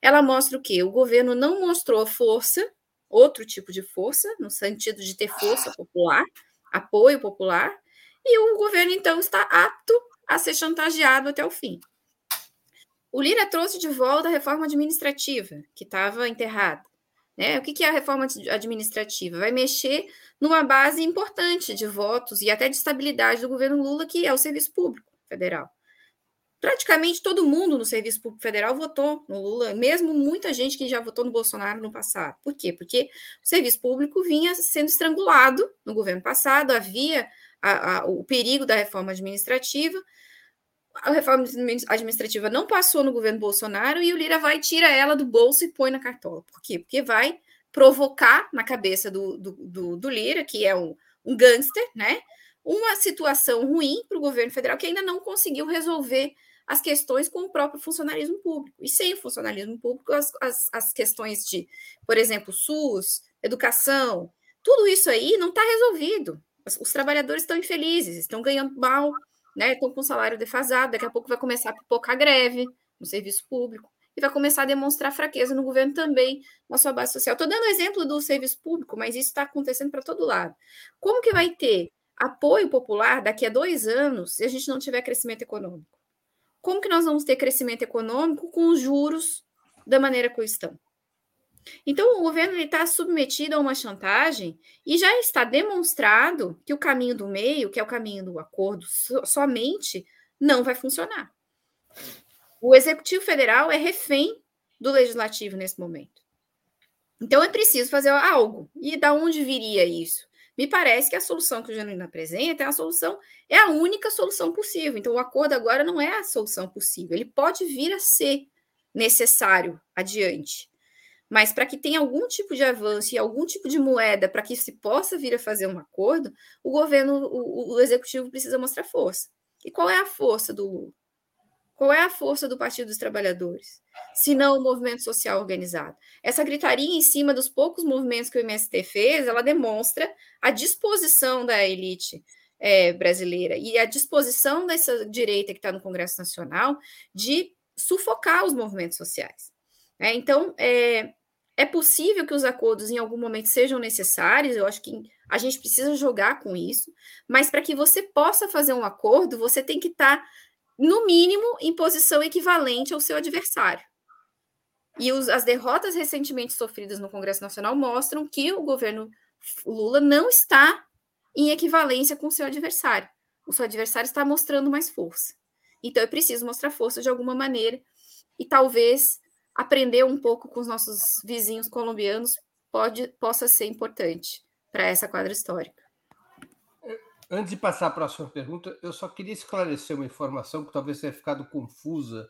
ela mostra o quê? O governo não mostrou força, outro tipo de força, no sentido de ter força popular, apoio popular, e o governo, então, está apto a ser chantageado até o fim. O Lira trouxe de volta a reforma administrativa, que estava enterrada. Né? O que, que é a reforma administrativa? Vai mexer numa base importante de votos e até de estabilidade do governo Lula, que é o serviço público federal. Praticamente todo mundo no serviço público federal votou no Lula, mesmo muita gente que já votou no Bolsonaro no passado. Por quê? Porque o serviço público vinha sendo estrangulado no governo passado, havia a, a, o perigo da reforma administrativa. A reforma administrativa não passou no governo Bolsonaro e o Lira vai tira ela do bolso e põe na cartola. Por quê? Porque vai provocar na cabeça do, do, do, do Lira, que é um, um gangster, né? Uma situação ruim para o governo federal que ainda não conseguiu resolver as questões com o próprio funcionalismo público. E sem o funcionalismo público, as, as, as questões de, por exemplo, SUS, educação, tudo isso aí não está resolvido os trabalhadores estão infelizes, estão ganhando mal, né? Estão com salário defasado, daqui a pouco vai começar a pipocar greve no serviço público e vai começar a demonstrar fraqueza no governo também, na sua base social. Estou dando exemplo do serviço público, mas isso está acontecendo para todo lado. Como que vai ter apoio popular daqui a dois anos se a gente não tiver crescimento econômico? Como que nós vamos ter crescimento econômico com os juros da maneira que estão? Então, o governo está submetido a uma chantagem e já está demonstrado que o caminho do meio, que é o caminho do acordo, so, somente não vai funcionar. O Executivo Federal é refém do Legislativo nesse momento. Então, é preciso fazer algo. E da onde viria isso? Me parece que a solução que o Genuíno apresenta é a solução, é a única solução possível. Então, o acordo agora não é a solução possível. Ele pode vir a ser necessário adiante mas para que tenha algum tipo de avanço e algum tipo de moeda para que se possa vir a fazer um acordo, o governo, o, o, executivo precisa mostrar força. E qual é a força do Lula? Qual é a força do Partido dos Trabalhadores? Se não o movimento social organizado. Essa gritaria em cima dos poucos movimentos que o MST fez, ela demonstra a disposição da elite é, brasileira e a disposição dessa direita que está no Congresso Nacional de sufocar os movimentos sociais. É, então, é, é possível que os acordos em algum momento sejam necessários, eu acho que a gente precisa jogar com isso, mas para que você possa fazer um acordo, você tem que estar, tá, no mínimo, em posição equivalente ao seu adversário. E os, as derrotas recentemente sofridas no Congresso Nacional mostram que o governo Lula não está em equivalência com o seu adversário. O seu adversário está mostrando mais força. Então é preciso mostrar força de alguma maneira e talvez aprender um pouco com os nossos vizinhos colombianos pode, possa ser importante para essa quadra histórica. Antes de passar à próxima pergunta, eu só queria esclarecer uma informação que talvez tenha ficado confusa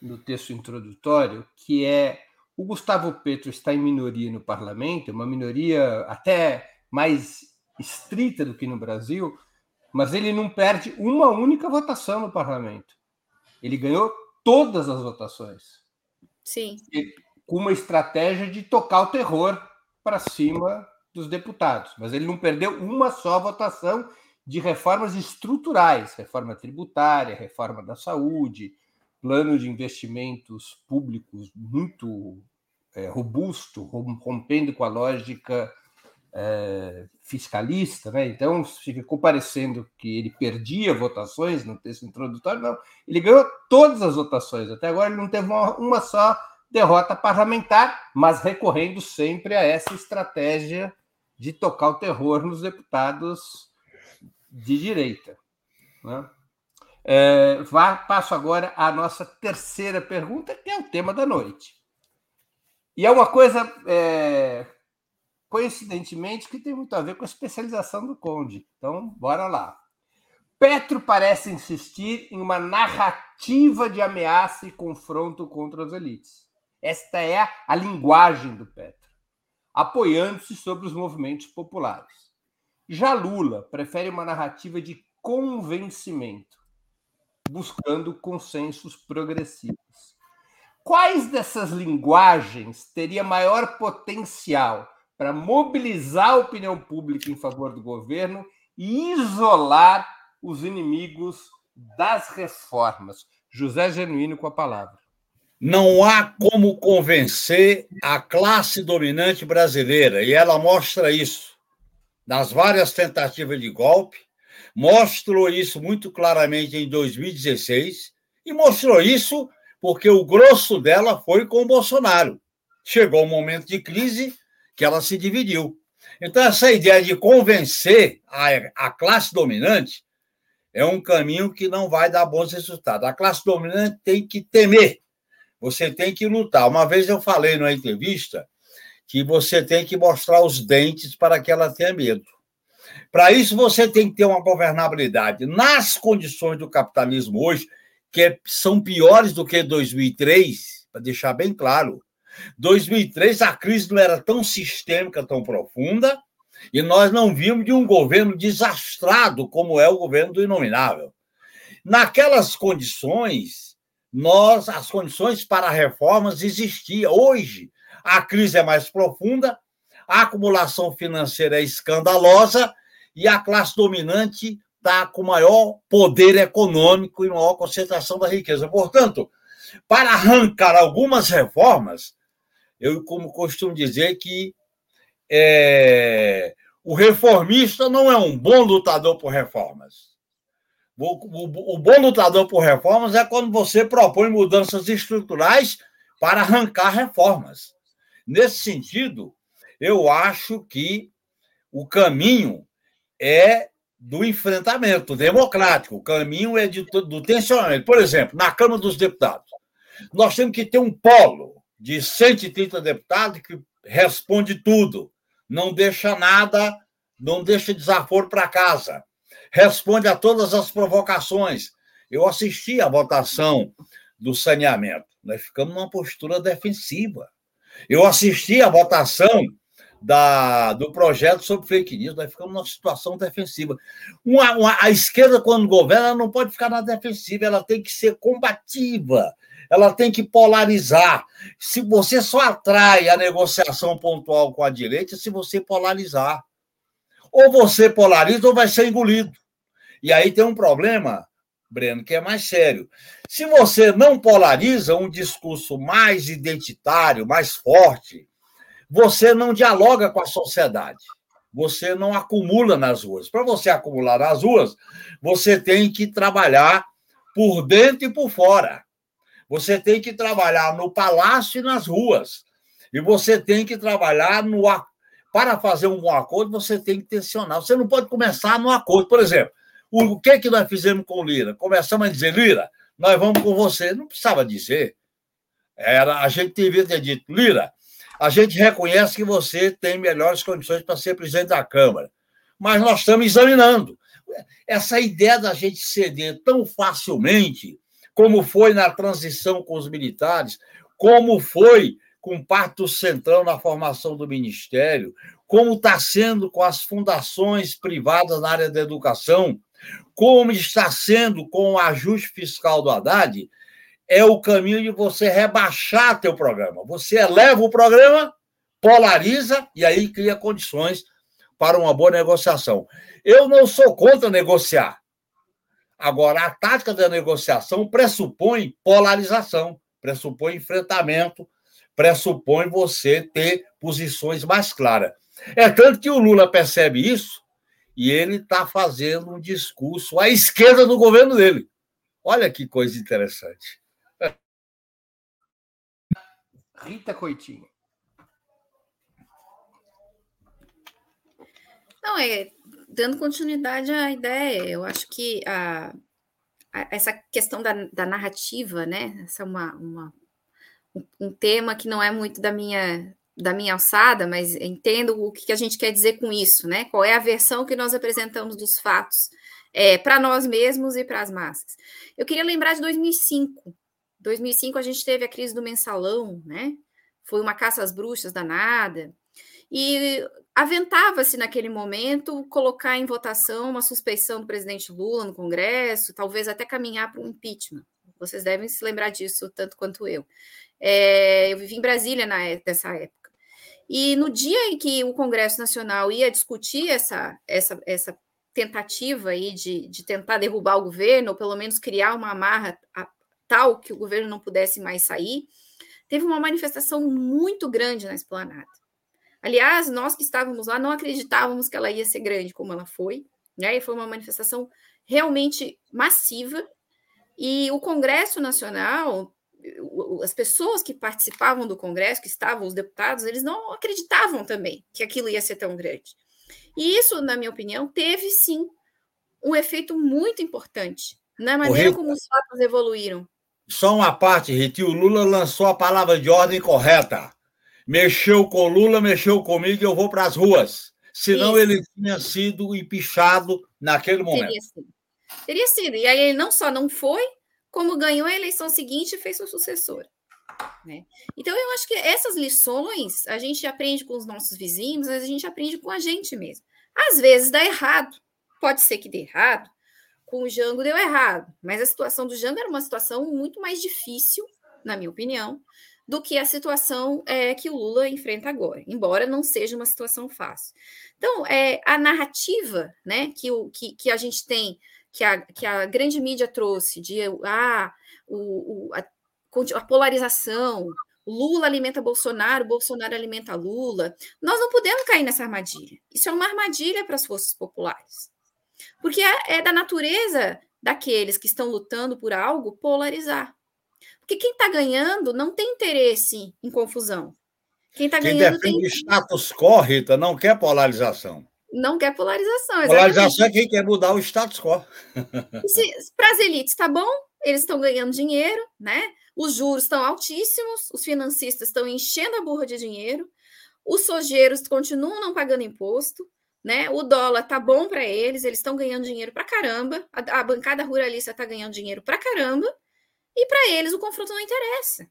no texto introdutório, que é o Gustavo Petro está em minoria no parlamento, uma minoria até mais estrita do que no Brasil, mas ele não perde uma única votação no parlamento. Ele ganhou todas as votações. Sim. com uma estratégia de tocar o terror para cima dos deputados. Mas ele não perdeu uma só votação de reformas estruturais, reforma tributária, reforma da saúde, plano de investimentos públicos muito é, robusto, rompendo com a lógica é, fiscalista, né? Então ficou parecendo que ele perdia votações no texto introdutório, não. Ele ganhou todas as votações. Até agora ele não teve uma, uma só derrota parlamentar, mas recorrendo sempre a essa estratégia de tocar o terror nos deputados de direita. Né? É, vá, passo agora à nossa terceira pergunta, que é o tema da noite. E é uma coisa, é, coincidentemente, que tem muito a ver com a especialização do Conde. Então, bora lá. Petro parece insistir em uma narrativa de ameaça e confronto contra as elites. Esta é a linguagem do Petro, apoiando-se sobre os movimentos populares. Já Lula prefere uma narrativa de convencimento, buscando consensos progressivos. Quais dessas linguagens teria maior potencial para mobilizar a opinião pública em favor do governo e isolar os inimigos das reformas? José Genuíno com a palavra. Não há como convencer a classe dominante brasileira, e ela mostra isso nas várias tentativas de golpe, mostrou isso muito claramente em 2016 e mostrou isso porque o grosso dela foi com o Bolsonaro. Chegou um momento de crise que ela se dividiu. Então, essa ideia de convencer a, a classe dominante é um caminho que não vai dar bons resultados. A classe dominante tem que temer, você tem que lutar. Uma vez eu falei numa entrevista que você tem que mostrar os dentes para que ela tenha medo. Para isso, você tem que ter uma governabilidade nas condições do capitalismo hoje, que é, são piores do que 2003, para deixar bem claro. 2003, a crise não era tão sistêmica, tão profunda, e nós não vimos de um governo desastrado como é o governo do Inominável. Naquelas condições, nós as condições para reformas existiam. Hoje, a crise é mais profunda, a acumulação financeira é escandalosa e a classe dominante está com maior poder econômico e maior concentração da riqueza. Portanto, para arrancar algumas reformas, eu como costumo dizer que é, o reformista não é um bom lutador por reformas. O, o, o, bom lutador por reformas é quando você propõe mudanças estruturais para arrancar reformas. Nesse sentido, eu acho que o caminho é do enfrentamento democrático, o caminho é de, do tensionamento. Por exemplo, na Câmara dos Deputados, nós temos que ter um polo de 130 deputados que responde tudo, não deixa nada, não deixa desaforo para casa, responde a todas as provocações. Eu assisti à votação do saneamento, nós ficamos numa postura defensiva. Eu assisti à votação da, do projeto sobre fake news, nós ficamos numa situação defensiva. Uma, uma, a esquerda, quando governa, não pode ficar na defensiva, ela tem que ser combativa, ela tem que polarizar. Se você só atrai a negociação pontual com a direita se você polarizar. Ou você polariza ou vai ser engolido. E aí tem um problema Breno, que é mais sério. Se você não polariza um discurso mais identitário, mais forte, você não dialoga com a sociedade. Você não acumula nas ruas. Para você acumular nas ruas, você tem que trabalhar por dentro e por fora. Você tem que trabalhar no palácio e nas ruas. E você tem que trabalhar no. Para fazer um acordo, você tem que tensionar. Você não pode começar no acordo. Por exemplo, o que, que nós fizemos com o Lira? Começamos a dizer, Lira, nós vamos com você. Não precisava dizer. Era, a gente devia ter dito, Lira, a gente reconhece que você tem melhores condições para ser presidente da Câmara, mas nós estamos examinando. Essa ideia da gente ceder tão facilmente, como foi na transição com os militares, como foi com parte do Centrão na formação do Ministério, como está sendo com as fundações privadas na área da educação, como está sendo com o ajuste fiscal do Haddad, é o caminho de você rebaixar teu programa. Você eleva o programa, polariza e aí cria condições para uma boa negociação. Eu não sou contra negociar. Agora, a tática da negociação pressupõe polarização, pressupõe enfrentamento, pressupõe você ter posições mais claras. É tanto que o Lula percebe isso e ele está fazendo um discurso à esquerda do governo dele. Olha que coisa interessante. [laughs] Rita Coitinho. Não, é dando continuidade à ideia, eu acho que a, a, essa questão da, da, narrativa, né? Essa é uma, uma, um tema que não é muito da minha da minha alçada, mas entendo o que a gente quer dizer com isso, né? Qual é a versão que nós apresentamos dos fatos é, para nós mesmos e para as massas. Eu queria lembrar de 2005. 2005 a gente teve a crise do mensalão, né? Foi uma caça às bruxas danada. E aventava-se naquele momento colocar em votação uma suspeição do presidente Lula no Congresso, talvez até caminhar para um impeachment. Vocês devem se lembrar disso tanto quanto eu. É, eu vivi em Brasília na, nessa época. E no dia em que o Congresso Nacional ia discutir essa, essa, essa tentativa aí de, de tentar derrubar o governo, ou pelo menos criar uma amarra tal que o governo não pudesse mais sair, teve uma manifestação muito grande na esplanada. Aliás, nós que estávamos lá não acreditávamos que ela ia ser grande como ela foi, né? E foi uma manifestação realmente massiva. E o Congresso Nacional, as pessoas que participavam do Congresso, que estavam os deputados, eles não acreditavam também que aquilo ia ser tão grande. E isso, na minha opinião, teve sim um efeito muito importante na maneira como os fatos evoluíram. Só uma parte, Riti, o Lula lançou a palavra de ordem correta mexeu com Lula, mexeu comigo, eu vou para as ruas. Senão Isso. ele tinha sido empichado naquele momento. Teria sido. Teria sido. E aí ele não só não foi, como ganhou a eleição seguinte e fez sua sucessora. Né? Então, eu acho que essas lições a gente aprende com os nossos vizinhos, mas a gente aprende com a gente mesmo. Às vezes dá errado, pode ser que dê errado. Com o Jango deu errado, mas a situação do Jango era uma situação muito mais difícil, na minha opinião, do que a situação é, que o Lula enfrenta agora, embora não seja uma situação fácil. Então, é, a narrativa né, que, o, que, que a gente tem, que a, que a grande mídia trouxe, de ah, o, o a, a polarização, Lula alimenta Bolsonaro, Bolsonaro alimenta Lula. Nós não podemos cair nessa armadilha. Isso é uma armadilha para as forças populares. Porque é, é da natureza daqueles que estão lutando por algo polarizar. Porque quem está ganhando não tem interesse em confusão. Quem está ganhando tem. status quo, Rita, não quer polarização. Não quer polarização. Polarização é quem quer mudar o status quo. Para as elites, está bom? Eles estão ganhando dinheiro, né? Os juros estão altíssimos, os financistas estão enchendo a burra de dinheiro, os sojeiros continuam não pagando imposto, né? O dólar tá bom para eles, eles estão ganhando dinheiro para caramba, a, a bancada ruralista está ganhando dinheiro para caramba, e para eles o confronto não interessa.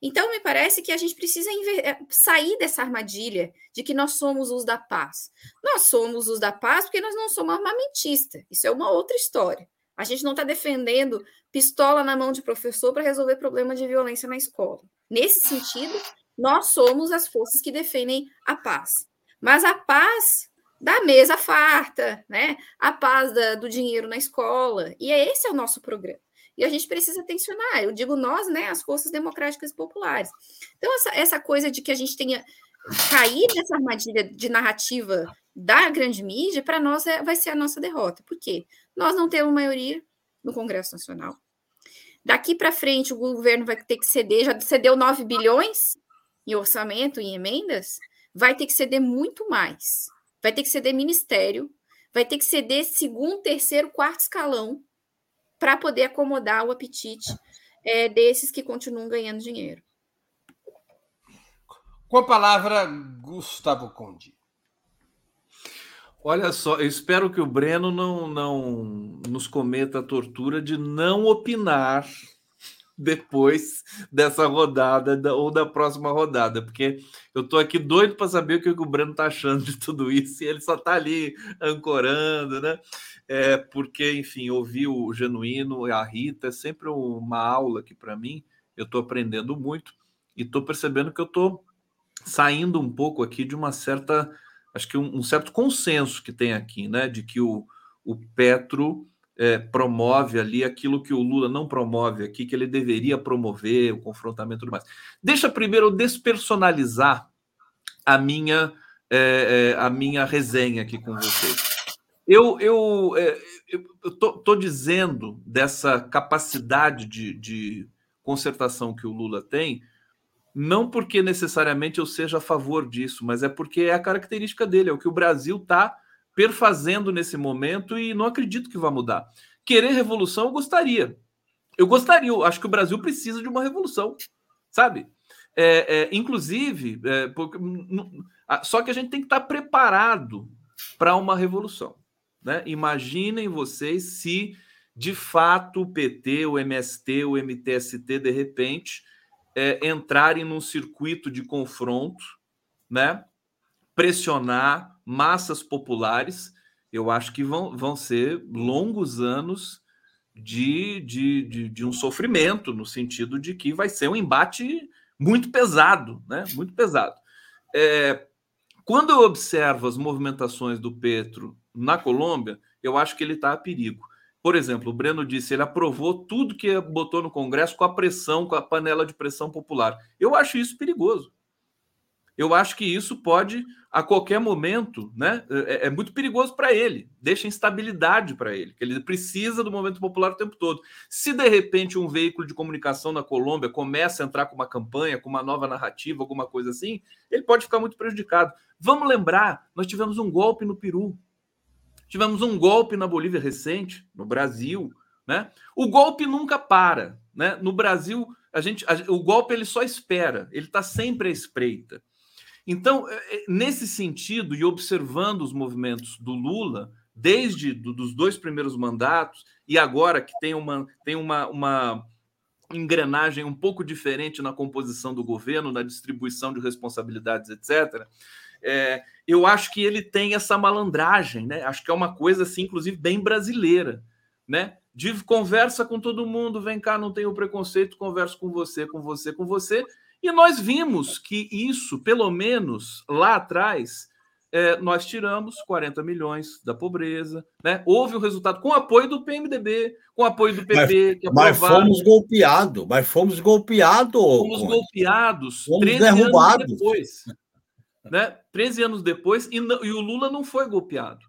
Então, me parece que a gente precisa eh, sair dessa armadilha de que nós somos os da paz. Nós somos os da paz porque nós não somos armamentista. Isso é uma outra história. A gente não está defendendo pistola na mão de professor para resolver problema de violência na escola. Nesse sentido, nós somos as forças que defendem a paz. Mas a paz da mesa farta, né? A paz da, do dinheiro na escola. E esse é o nosso programa e a gente precisa tensionar. Eu digo nós, né, as forças democráticas e populares. Então, essa, essa coisa de que a gente tenha cair nessa armadilha de narrativa da grande mídia, para nós é, vai ser a nossa derrota. Por quê? Nós não temos maioria no Congresso Nacional. Daqui para frente, o governo vai ter que ceder, já cedeu 9 bilhões em orçamento, em emendas, vai ter que ceder muito mais. Vai ter que ceder ministério, vai ter que ceder segundo, terceiro, quarto escalão para poder acomodar o apetite é, desses que continuam ganhando dinheiro. Com a palavra, Gustavo Conde. Olha só, eu espero que o Breno não, não nos cometa a tortura de não opinar depois dessa rodada ou da próxima rodada, porque eu estou aqui doido para saber o que o Breno está achando de tudo isso e ele só está ali ancorando, né? É, porque, enfim, ouvir o Genuíno e a Rita é sempre uma aula aqui para mim. Eu estou aprendendo muito e estou percebendo que eu estou saindo um pouco aqui de uma certa, acho que um, um certo consenso que tem aqui, né? De que o, o Petro é, promove ali aquilo que o Lula não promove aqui, que ele deveria promover, o confrontamento e tudo mais. Deixa primeiro eu despersonalizar a minha, é, é, a minha resenha aqui com vocês. Eu, eu, é, eu tô, dizendo dessa capacidade de, de concertação que o Lula tem, não porque necessariamente eu seja a favor disso, mas é porque é a característica dele, é o que o Brasil está perfazendo nesse momento e não acredito que vá mudar. Querer revolução, eu gostaria. Eu gostaria, eu acho que o Brasil precisa de uma revolução, sabe? É, é, inclusive, é, porque, só que a gente tem que estar preparado para uma revolução. Né? Imaginem vocês se de fato o PT, o MST, o MTST, de repente, é, entrarem num circuito de confronto, né? pressionar massas populares, eu acho que vão, vão ser longos anos de, de, de, de, um sofrimento, no sentido de que vai ser um embate muito pesado, né? Muito pesado. É, quando eu observo as movimentações do Petro na Colômbia, eu acho que ele está a perigo. Por exemplo, o Breno disse ele aprovou tudo que botou no Congresso com a pressão, com a panela de pressão popular. Eu acho isso perigoso eu acho que isso pode, a qualquer momento, né? É, é muito perigoso para ele, deixa instabilidade para ele, que ele precisa do momento popular o tempo todo. Se de repente um veículo de comunicação na Colômbia começa a entrar com uma campanha, com uma nova narrativa, alguma coisa assim, ele pode ficar muito prejudicado. Vamos lembrar, nós tivemos um golpe no Peru, tivemos um golpe na Bolívia recente, no Brasil, né? O golpe nunca para, né? No Brasil, a gente, a, o golpe ele só espera, ele está sempre à espreita. Então, é, é, nesse sentido, e observando os movimentos do Lula, desde do, dos dois primeiros mandatos, e agora que tem uma, tem uma, uma engrenagem um pouco diferente na composição do governo, na distribuição de responsabilidades, etc., é, eu acho que ele tem essa malandragem, né? Acho que é uma coisa, assim, inclusive, bem brasileira, né? De conversa com todo mundo, vem cá, não tenho preconceito, converso com você, com você, com você, e nós vimos que isso, pelo menos lá atrás, é, nós tiramos 40 milhões da pobreza, né? Houve um resultado com apoio do PMDB, com apoio do PP, mas, mas fomos golpeados, mas fomos golpeados. Fomos golpeados fomos 13 derrubados. anos depois. Né? 13 anos depois, e, e, o Lula não foi golpeado.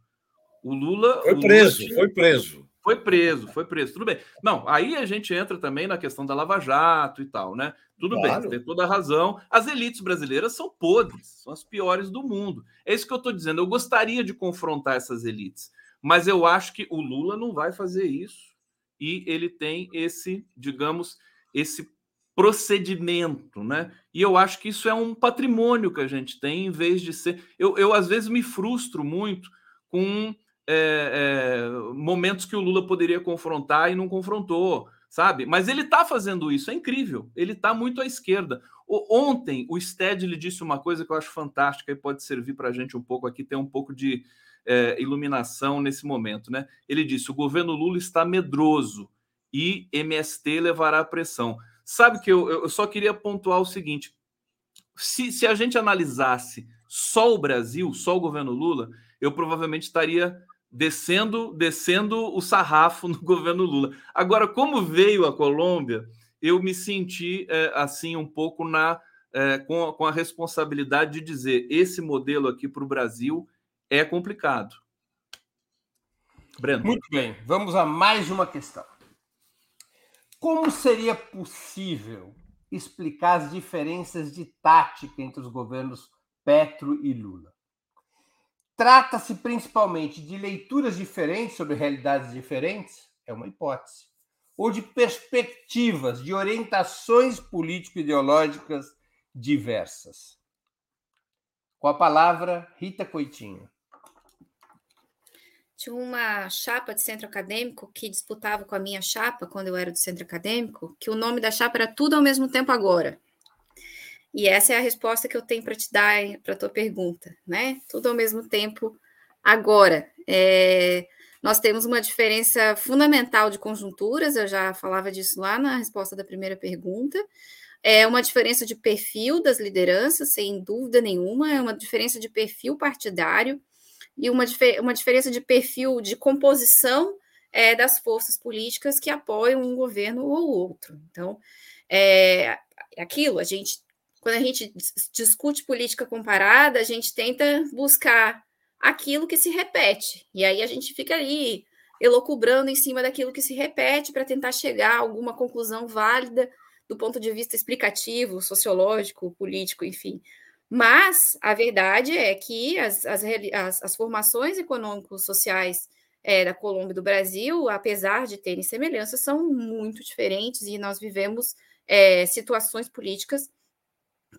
O Lula. Foi preso, Lula, foi preso. Foi preso, foi preso, tudo bem. Não, aí a gente entra também na questão da Lava Jato e tal, né? Tudo claro. bem, tem toda a razão. As elites brasileiras são podres, são as piores do mundo. É isso que eu estou dizendo. Eu gostaria de confrontar essas elites, mas eu acho que o Lula não vai fazer isso. E ele tem esse, digamos, esse procedimento, né? E eu acho que isso é um patrimônio que a gente tem, em vez de ser. Eu, eu às vezes me frustro muito com é, é, momentos que o Lula poderia confrontar e não confrontou, sabe? Mas ele está fazendo isso, é incrível. Ele está muito à esquerda. O, ontem, o Sted disse uma coisa que eu acho fantástica e pode servir para a gente um pouco aqui, ter um pouco de é, iluminação nesse momento, né? Ele disse: o governo Lula está medroso e MST levará a pressão. Sabe que eu, eu só queria pontuar o seguinte: se, se a gente analisasse só o Brasil, só o governo Lula, eu provavelmente estaria descendo, descendo o sarrafo [laughs] no governo Lula. Agora, como veio a Colômbia, eu me senti é, assim um pouco na é, com, com a responsabilidade de dizer esse modelo aqui para o Brasil é complicado. Breno. Muito bem, vamos a mais uma questão. Como seria possível explicar as diferenças de tática entre os governos Petro e Lula? Trata-se principalmente de leituras diferentes sobre realidades diferentes? É uma hipótese. Ou de perspectivas, de orientações político-ideológicas diversas? Com a palavra, Rita Coitinho. Tinha uma chapa de centro acadêmico que disputava com a minha chapa quando eu era do centro acadêmico, que o nome da chapa era Tudo ao mesmo tempo agora. E essa é a resposta que eu tenho para te dar para a tua pergunta, né? Tudo ao mesmo tempo agora. É, nós temos uma diferença fundamental de conjunturas, eu já falava disso lá na resposta da primeira pergunta. É uma diferença de perfil das lideranças, sem dúvida nenhuma, é uma diferença de perfil partidário e uma, uma diferença de perfil de composição é, das forças políticas que apoiam um governo ou outro. Então, é, é aquilo, a gente, quando a gente discute política comparada, a gente tenta buscar aquilo que se repete, e aí a gente fica ali elocubrando em cima daquilo que se repete para tentar chegar a alguma conclusão válida do ponto de vista explicativo, sociológico, político, enfim. Mas a verdade é que as, as, as, as formações econômico-sociais é, da Colômbia e do Brasil, apesar de terem semelhanças, são muito diferentes e nós vivemos é, situações políticas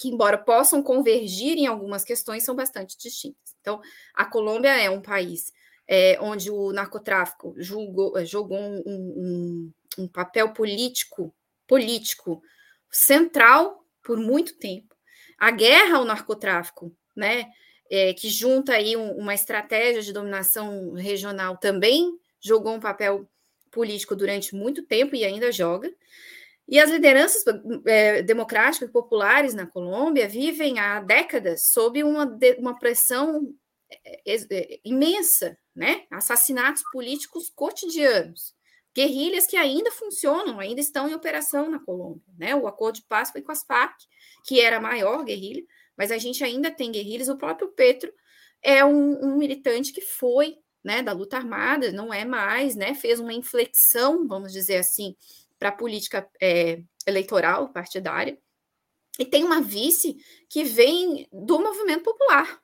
que, embora possam convergir em algumas questões, são bastante distintas. Então, a Colômbia é um país é, onde o narcotráfico julgou, jogou um, um, um papel político, político central por muito tempo a guerra ao narcotráfico, né, é, que junta aí um, uma estratégia de dominação regional também jogou um papel político durante muito tempo e ainda joga. E as lideranças é, democráticas e populares na Colômbia vivem há décadas sob uma, uma pressão é, é, imensa, né? Assassinatos políticos cotidianos, guerrilhas que ainda funcionam, ainda estão em operação na Colômbia, né? O acordo de paz foi com as Farc, que era a maior guerrilha, mas a gente ainda tem guerrilhas. O próprio Petro é um, um militante que foi né, da luta armada, não é mais, né, fez uma inflexão, vamos dizer assim, para a política é, eleitoral partidária. E tem uma vice que vem do movimento popular,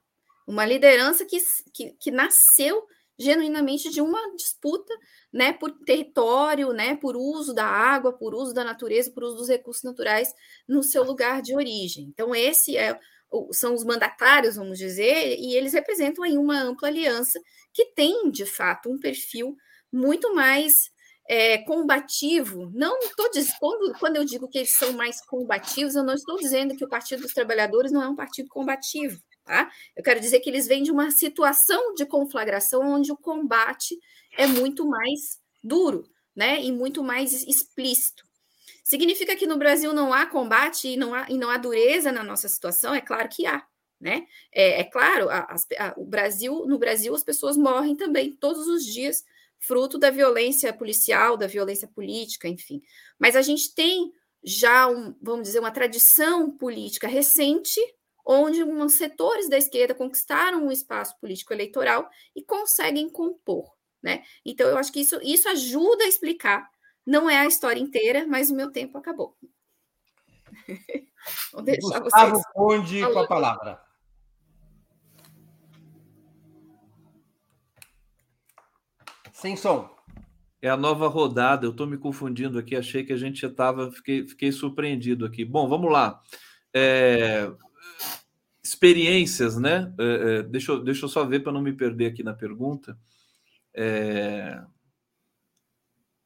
uma liderança que, que, que nasceu genuinamente de uma disputa né, por território, né, por uso da água, por uso da natureza, por uso dos recursos naturais no seu lugar de origem. Então, esse é são os mandatários, vamos dizer, e eles representam aí uma ampla aliança que tem, de fato, um perfil muito mais é, combativo. Não estou quando, quando eu digo que eles são mais combativos, eu não estou dizendo que o Partido dos Trabalhadores não é um partido combativo. Tá? Eu quero dizer que eles vêm de uma situação de conflagração onde o combate é muito mais duro, né? E muito mais explícito. Significa que no Brasil não há combate e não há, e não há dureza na nossa situação? É claro que há, né? É, é claro, a, a, o Brasil, no Brasil as pessoas morrem também todos os dias, fruto da violência policial, da violência política, enfim. Mas a gente tem já, um, vamos dizer, uma tradição política recente onde uns setores da esquerda conquistaram um espaço político eleitoral e conseguem compor. Né? Então, eu acho que isso, isso ajuda a explicar. Não é a história inteira, mas o meu tempo acabou. [laughs] Vou deixar Gustavo vocês. Conde com a palavra. Sem som. É a nova rodada. Eu estou me confundindo aqui. Achei que a gente já estava. Fiquei, fiquei surpreendido aqui. Bom, vamos lá. É, experiências, né? É, é, deixa, eu, deixa eu só ver para não me perder aqui na pergunta. É,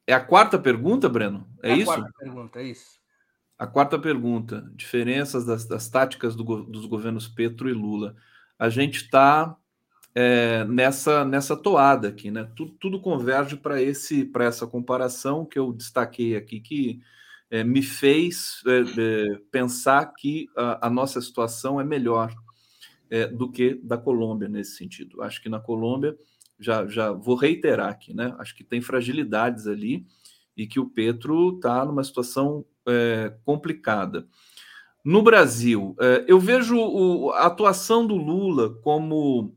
é a quarta pergunta, Breno? É, é isso? A quarta pergunta, é isso. A quarta pergunta: diferenças das, das táticas do, dos governos Petro e Lula. A gente está é, nessa nessa toada aqui, né? Tudo, tudo converge para esse para essa comparação que eu destaquei aqui que é, me fez é, é, pensar que a, a, nossa situação é melhor é, do que da Colômbia nesse sentido. Acho que na Colômbia, já, já vou reiterar aqui, né? Acho que tem fragilidades ali e que o Petro está numa situação é, complicada. No Brasil, é, eu vejo o, a atuação do Lula como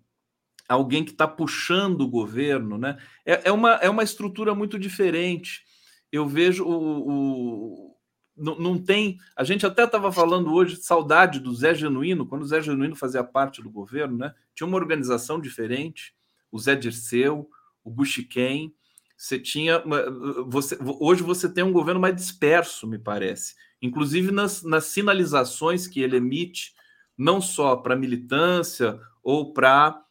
alguém que está puxando o governo, né? É, uma, é uma estrutura muito diferente eu vejo o, o não, não, tem. A gente até estava falando hoje de saudade do Zé Genuíno, quando o Zé Genuíno fazia parte do governo, né? Tinha uma organização diferente, o Zé Dirceu, o Buxiquem. Você tinha. Você, hoje você tem um governo mais disperso, me parece. Inclusive nas, nas sinalizações que ele emite, não só para militância ou para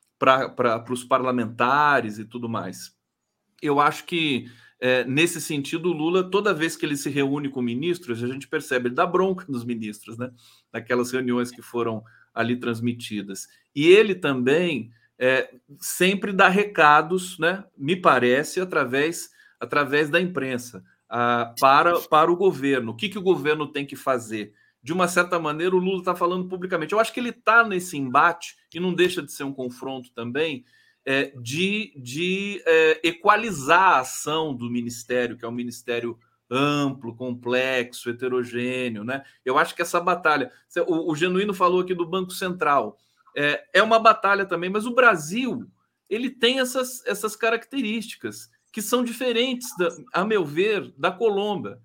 os parlamentares e tudo mais. Eu acho que, é, nesse sentido, o Lula, toda vez que ele se reúne com ministros, a gente percebe, ele dá bronca nos ministros, né? Naquelas reuniões que foram ali transmitidas. E ele também é, sempre dá recados, né? Me parece, através, através da imprensa, para, para o governo. O que, que o governo tem que fazer? de uma certa maneira, o Lula está falando publicamente. Eu acho que ele está nesse embate, e não deixa de ser um confronto também, é, de, de é, equalizar a ação do ministério, que é um ministério amplo, complexo, heterogêneo. Né? Eu acho que essa batalha. O, o Genuíno falou aqui do Banco Central. É, é uma batalha também, mas o Brasil ele tem essas, essas características que são diferentes, da, a meu ver, da Colômbia,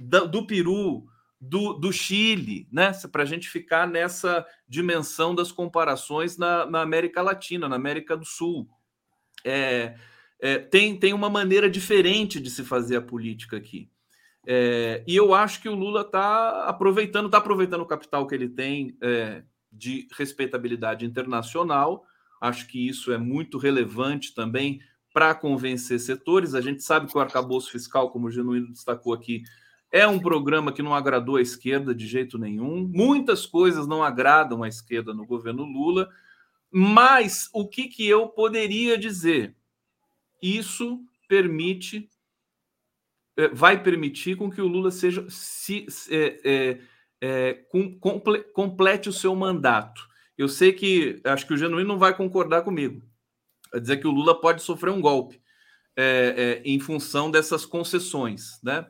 da, do Peru, do, do Chile, né? Para a gente ficar nessa dimensão das comparações na, na América Latina, na América do Sul. É, é, tem, tem uma maneira diferente de se fazer a política aqui. É, e eu acho que o Lula está aproveitando, está aproveitando o capital que ele tem é, de respeitabilidade internacional. Acho que isso é muito relevante também para convencer setores. A gente sabe que o arcabouço fiscal, como o Genuíno destacou aqui, é um programa que não agradou a esquerda de jeito nenhum. Muitas coisas não agradam a esquerda no governo Lula. Mas o que, que eu poderia dizer? Isso permite, é, vai permitir com que o Lula seja se, é, é, é, comple, complete o seu mandato. Eu sei que acho que o Genuíno não vai concordar comigo. Vai dizer que o Lula pode sofrer um golpe é, em função dessas concessões, né?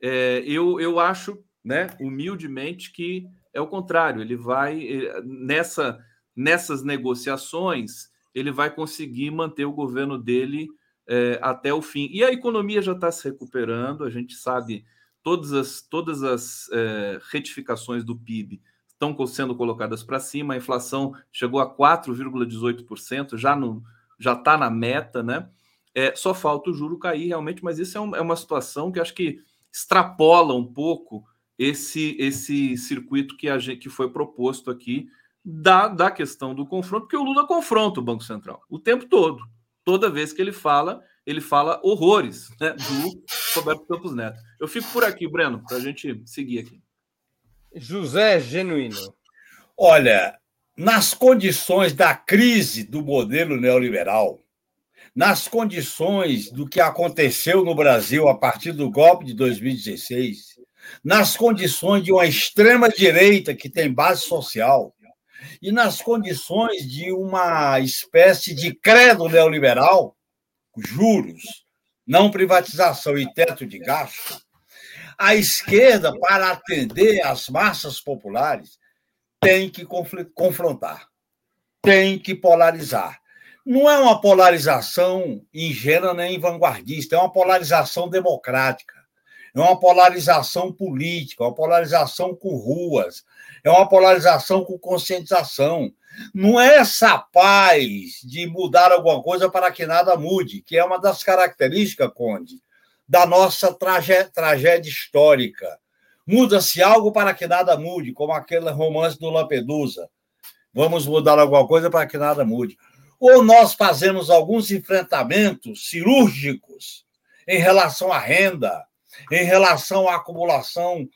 É, eu, eu acho, né, humildemente, que é o contrário. Ele vai eh, nessa nessas negociações ele vai conseguir manter o governo dele é, até o fim. E a economia já está se recuperando. A gente sabe todas as todas as é, retificações do PIB estão sendo colocadas para cima. A inflação chegou a 4,18%, já no já está na meta, né? É, só falta o juro cair realmente, mas isso é, um, é uma situação que acho que extrapola um pouco esse esse circuito que, a gente, que foi proposto aqui da, da questão do confronto, porque o Lula confronta o Banco Central o tempo todo. Toda vez que ele fala, ele fala horrores né, do Roberto Campos Neto. Eu fico por aqui, Breno, para a gente seguir aqui. José Genuíno. Olha, nas condições da crise do modelo neoliberal, nas condições do que aconteceu no Brasil a partir do golpe de 2016, nas condições de uma extrema-direita que tem base social, e nas condições de uma espécie de credo neoliberal, juros, não privatização e teto de gasto, a esquerda, para atender às massas populares, tem que confrontar, tem que polarizar não é uma polarização ingênua nem vanguardista, é uma polarização democrática, é uma polarização política, é uma polarização com ruas, é uma polarização com conscientização. Não é essa paz de mudar alguma coisa para que nada mude, que é uma das características, Conde, da nossa tragé tragédia histórica. Muda-se algo para que nada mude, como aquele romance do Lampedusa. Vamos mudar alguma coisa para que nada mude ou nós fazemos alguns enfrentamentos cirúrgicos em relação à renda, em relação à acumulação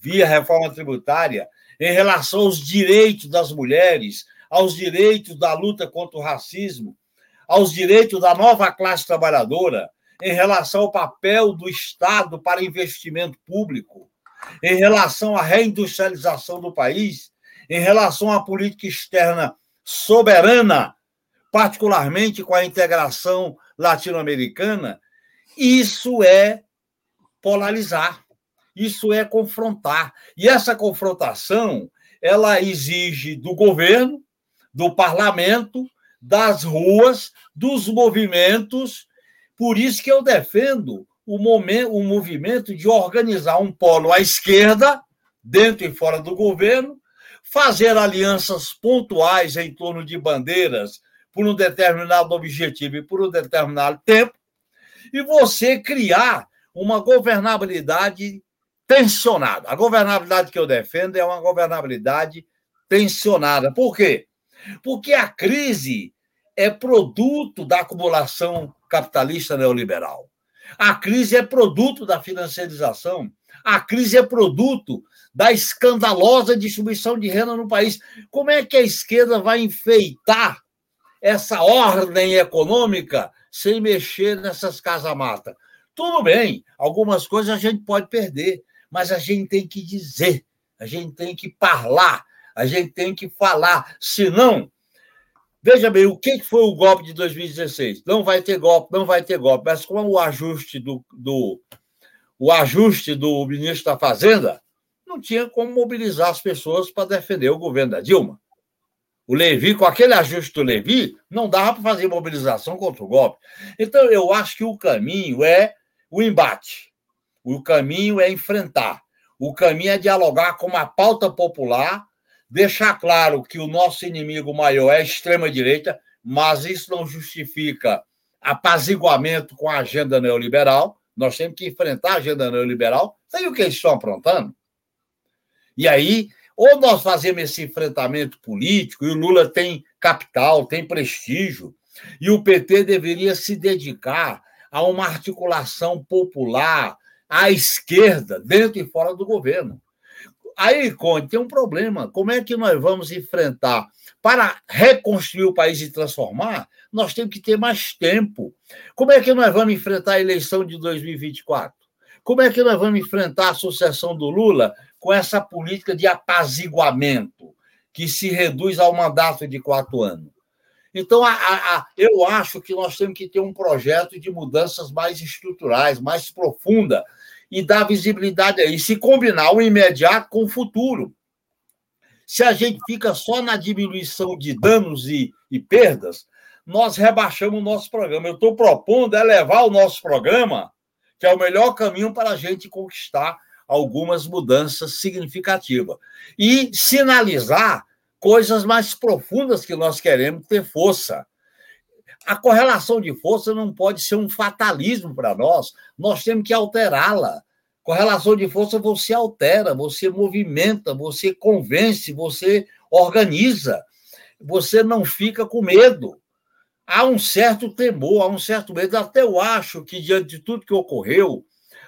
via reforma tributária, em relação aos direitos das mulheres, aos direitos da luta contra o racismo, aos direitos da nova classe trabalhadora, em relação ao papel do Estado para investimento público, em relação à reindustrialização do país, em relação à política externa soberana particularmente com a integração latino-americana, isso é polarizar, isso é confrontar. E essa confrontação, ela exige do governo, do parlamento, das ruas, dos movimentos. Por isso que eu defendo o, momento, o movimento de organizar um polo à esquerda, dentro e fora do governo, fazer alianças pontuais em torno de bandeiras por um determinado objetivo e por um determinado tempo, e você criar uma governabilidade tensionada. A governabilidade que eu defendo é uma governabilidade tensionada. Por quê? Porque a crise é produto da acumulação capitalista neoliberal. A crise é produto da financiarização. A crise é produto da escandalosa distribuição de renda no país. Como é que a esquerda vai enfeitar essa ordem econômica sem mexer nessas casa-mata? Tudo bem, algumas coisas a gente pode perder, mas a gente tem que dizer, a gente tem que falar, a gente tem que falar. Senão, veja bem, o que foi o golpe de 2016? Não vai ter golpe, não vai ter golpe, mas como o ajuste do, do o ajuste do ministro da Fazenda, não tinha como mobilizar as pessoas para defender o governo da Dilma. O Levi, com aquele ajuste do Levi, não dava para fazer mobilização contra o golpe. Então, eu acho que o caminho é o embate. O caminho é enfrentar. O caminho é dialogar com uma pauta popular, deixar claro que o nosso inimigo maior é a extrema-direita, mas isso não justifica apaziguamento com a agenda neoliberal. Nós temos que enfrentar a agenda neoliberal. Sabe o que eles estão aprontando? E aí, ou nós fazemos esse enfrentamento político, e o Lula tem capital, tem prestígio, e o PT deveria se dedicar a uma articulação popular à esquerda, dentro e fora do governo. Aí, Conde, tem um problema. Como é que nós vamos enfrentar? Para reconstruir o país e transformar, nós temos que ter mais tempo. Como é que nós vamos enfrentar a eleição de 2024? Como é que nós vamos enfrentar a sucessão do Lula com essa política de apaziguamento, que se reduz ao mandato de quatro anos. Então, a, a, eu acho que nós temos que ter um projeto de mudanças mais estruturais, mais profunda, e dar visibilidade aí, se combinar o imediato com o futuro. Se a gente fica só na diminuição de danos e, e perdas, nós rebaixamos o nosso programa. Eu estou propondo elevar o nosso programa, que é o melhor caminho para a gente conquistar algumas mudanças significativas. E sinalizar coisas mais profundas que nós queremos ter força. A correlação de força não pode ser um fatalismo para nós, nós temos que alterá-la. Correlação de força você altera, você movimenta, você convence, você organiza, você não fica com medo. Há um certo temor, há um certo medo. Até eu acho que, diante de tudo que ocorreu,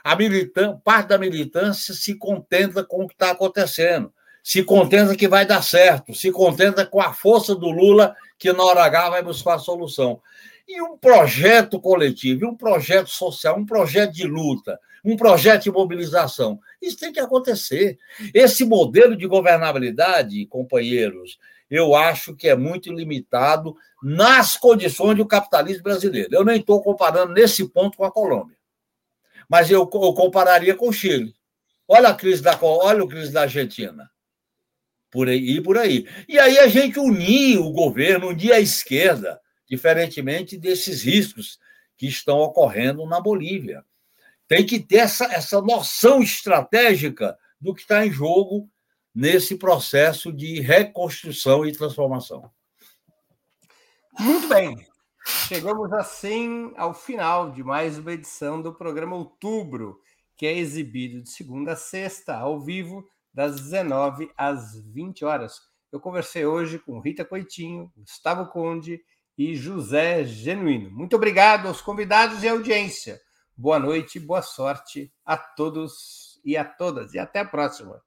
a militância, parte da militância se contenta com o que está acontecendo, se contenta que vai dar certo, se contenta com a força do Lula, que na hora H vai buscar a solução. E um projeto coletivo, um projeto social, um projeto de luta, um projeto de mobilização. Isso tem que acontecer. Esse modelo de governabilidade, companheiros, eu acho que é muito limitado nas condições do capitalismo brasileiro. Eu nem estou comparando nesse ponto com a Colômbia mas eu, eu compararia com o Chile. Olha a crise da, olha a crise da Argentina. Por aí, por aí. E aí a gente unir o governo, unir a esquerda, diferentemente desses riscos que estão ocorrendo na Bolívia. Tem que ter essa, essa noção estratégica do que está em jogo nesse processo de reconstrução e transformação. Muito bem. Chegamos assim ao final de mais uma edição do programa Outubro, que é exibido de segunda a sexta, ao vivo, das 19 às 20 horas. Eu conversei hoje com Rita Coitinho, Gustavo Conde e José Genuíno. Muito obrigado aos convidados e audiência. Boa noite, boa sorte a todos e a todas, e até a próxima.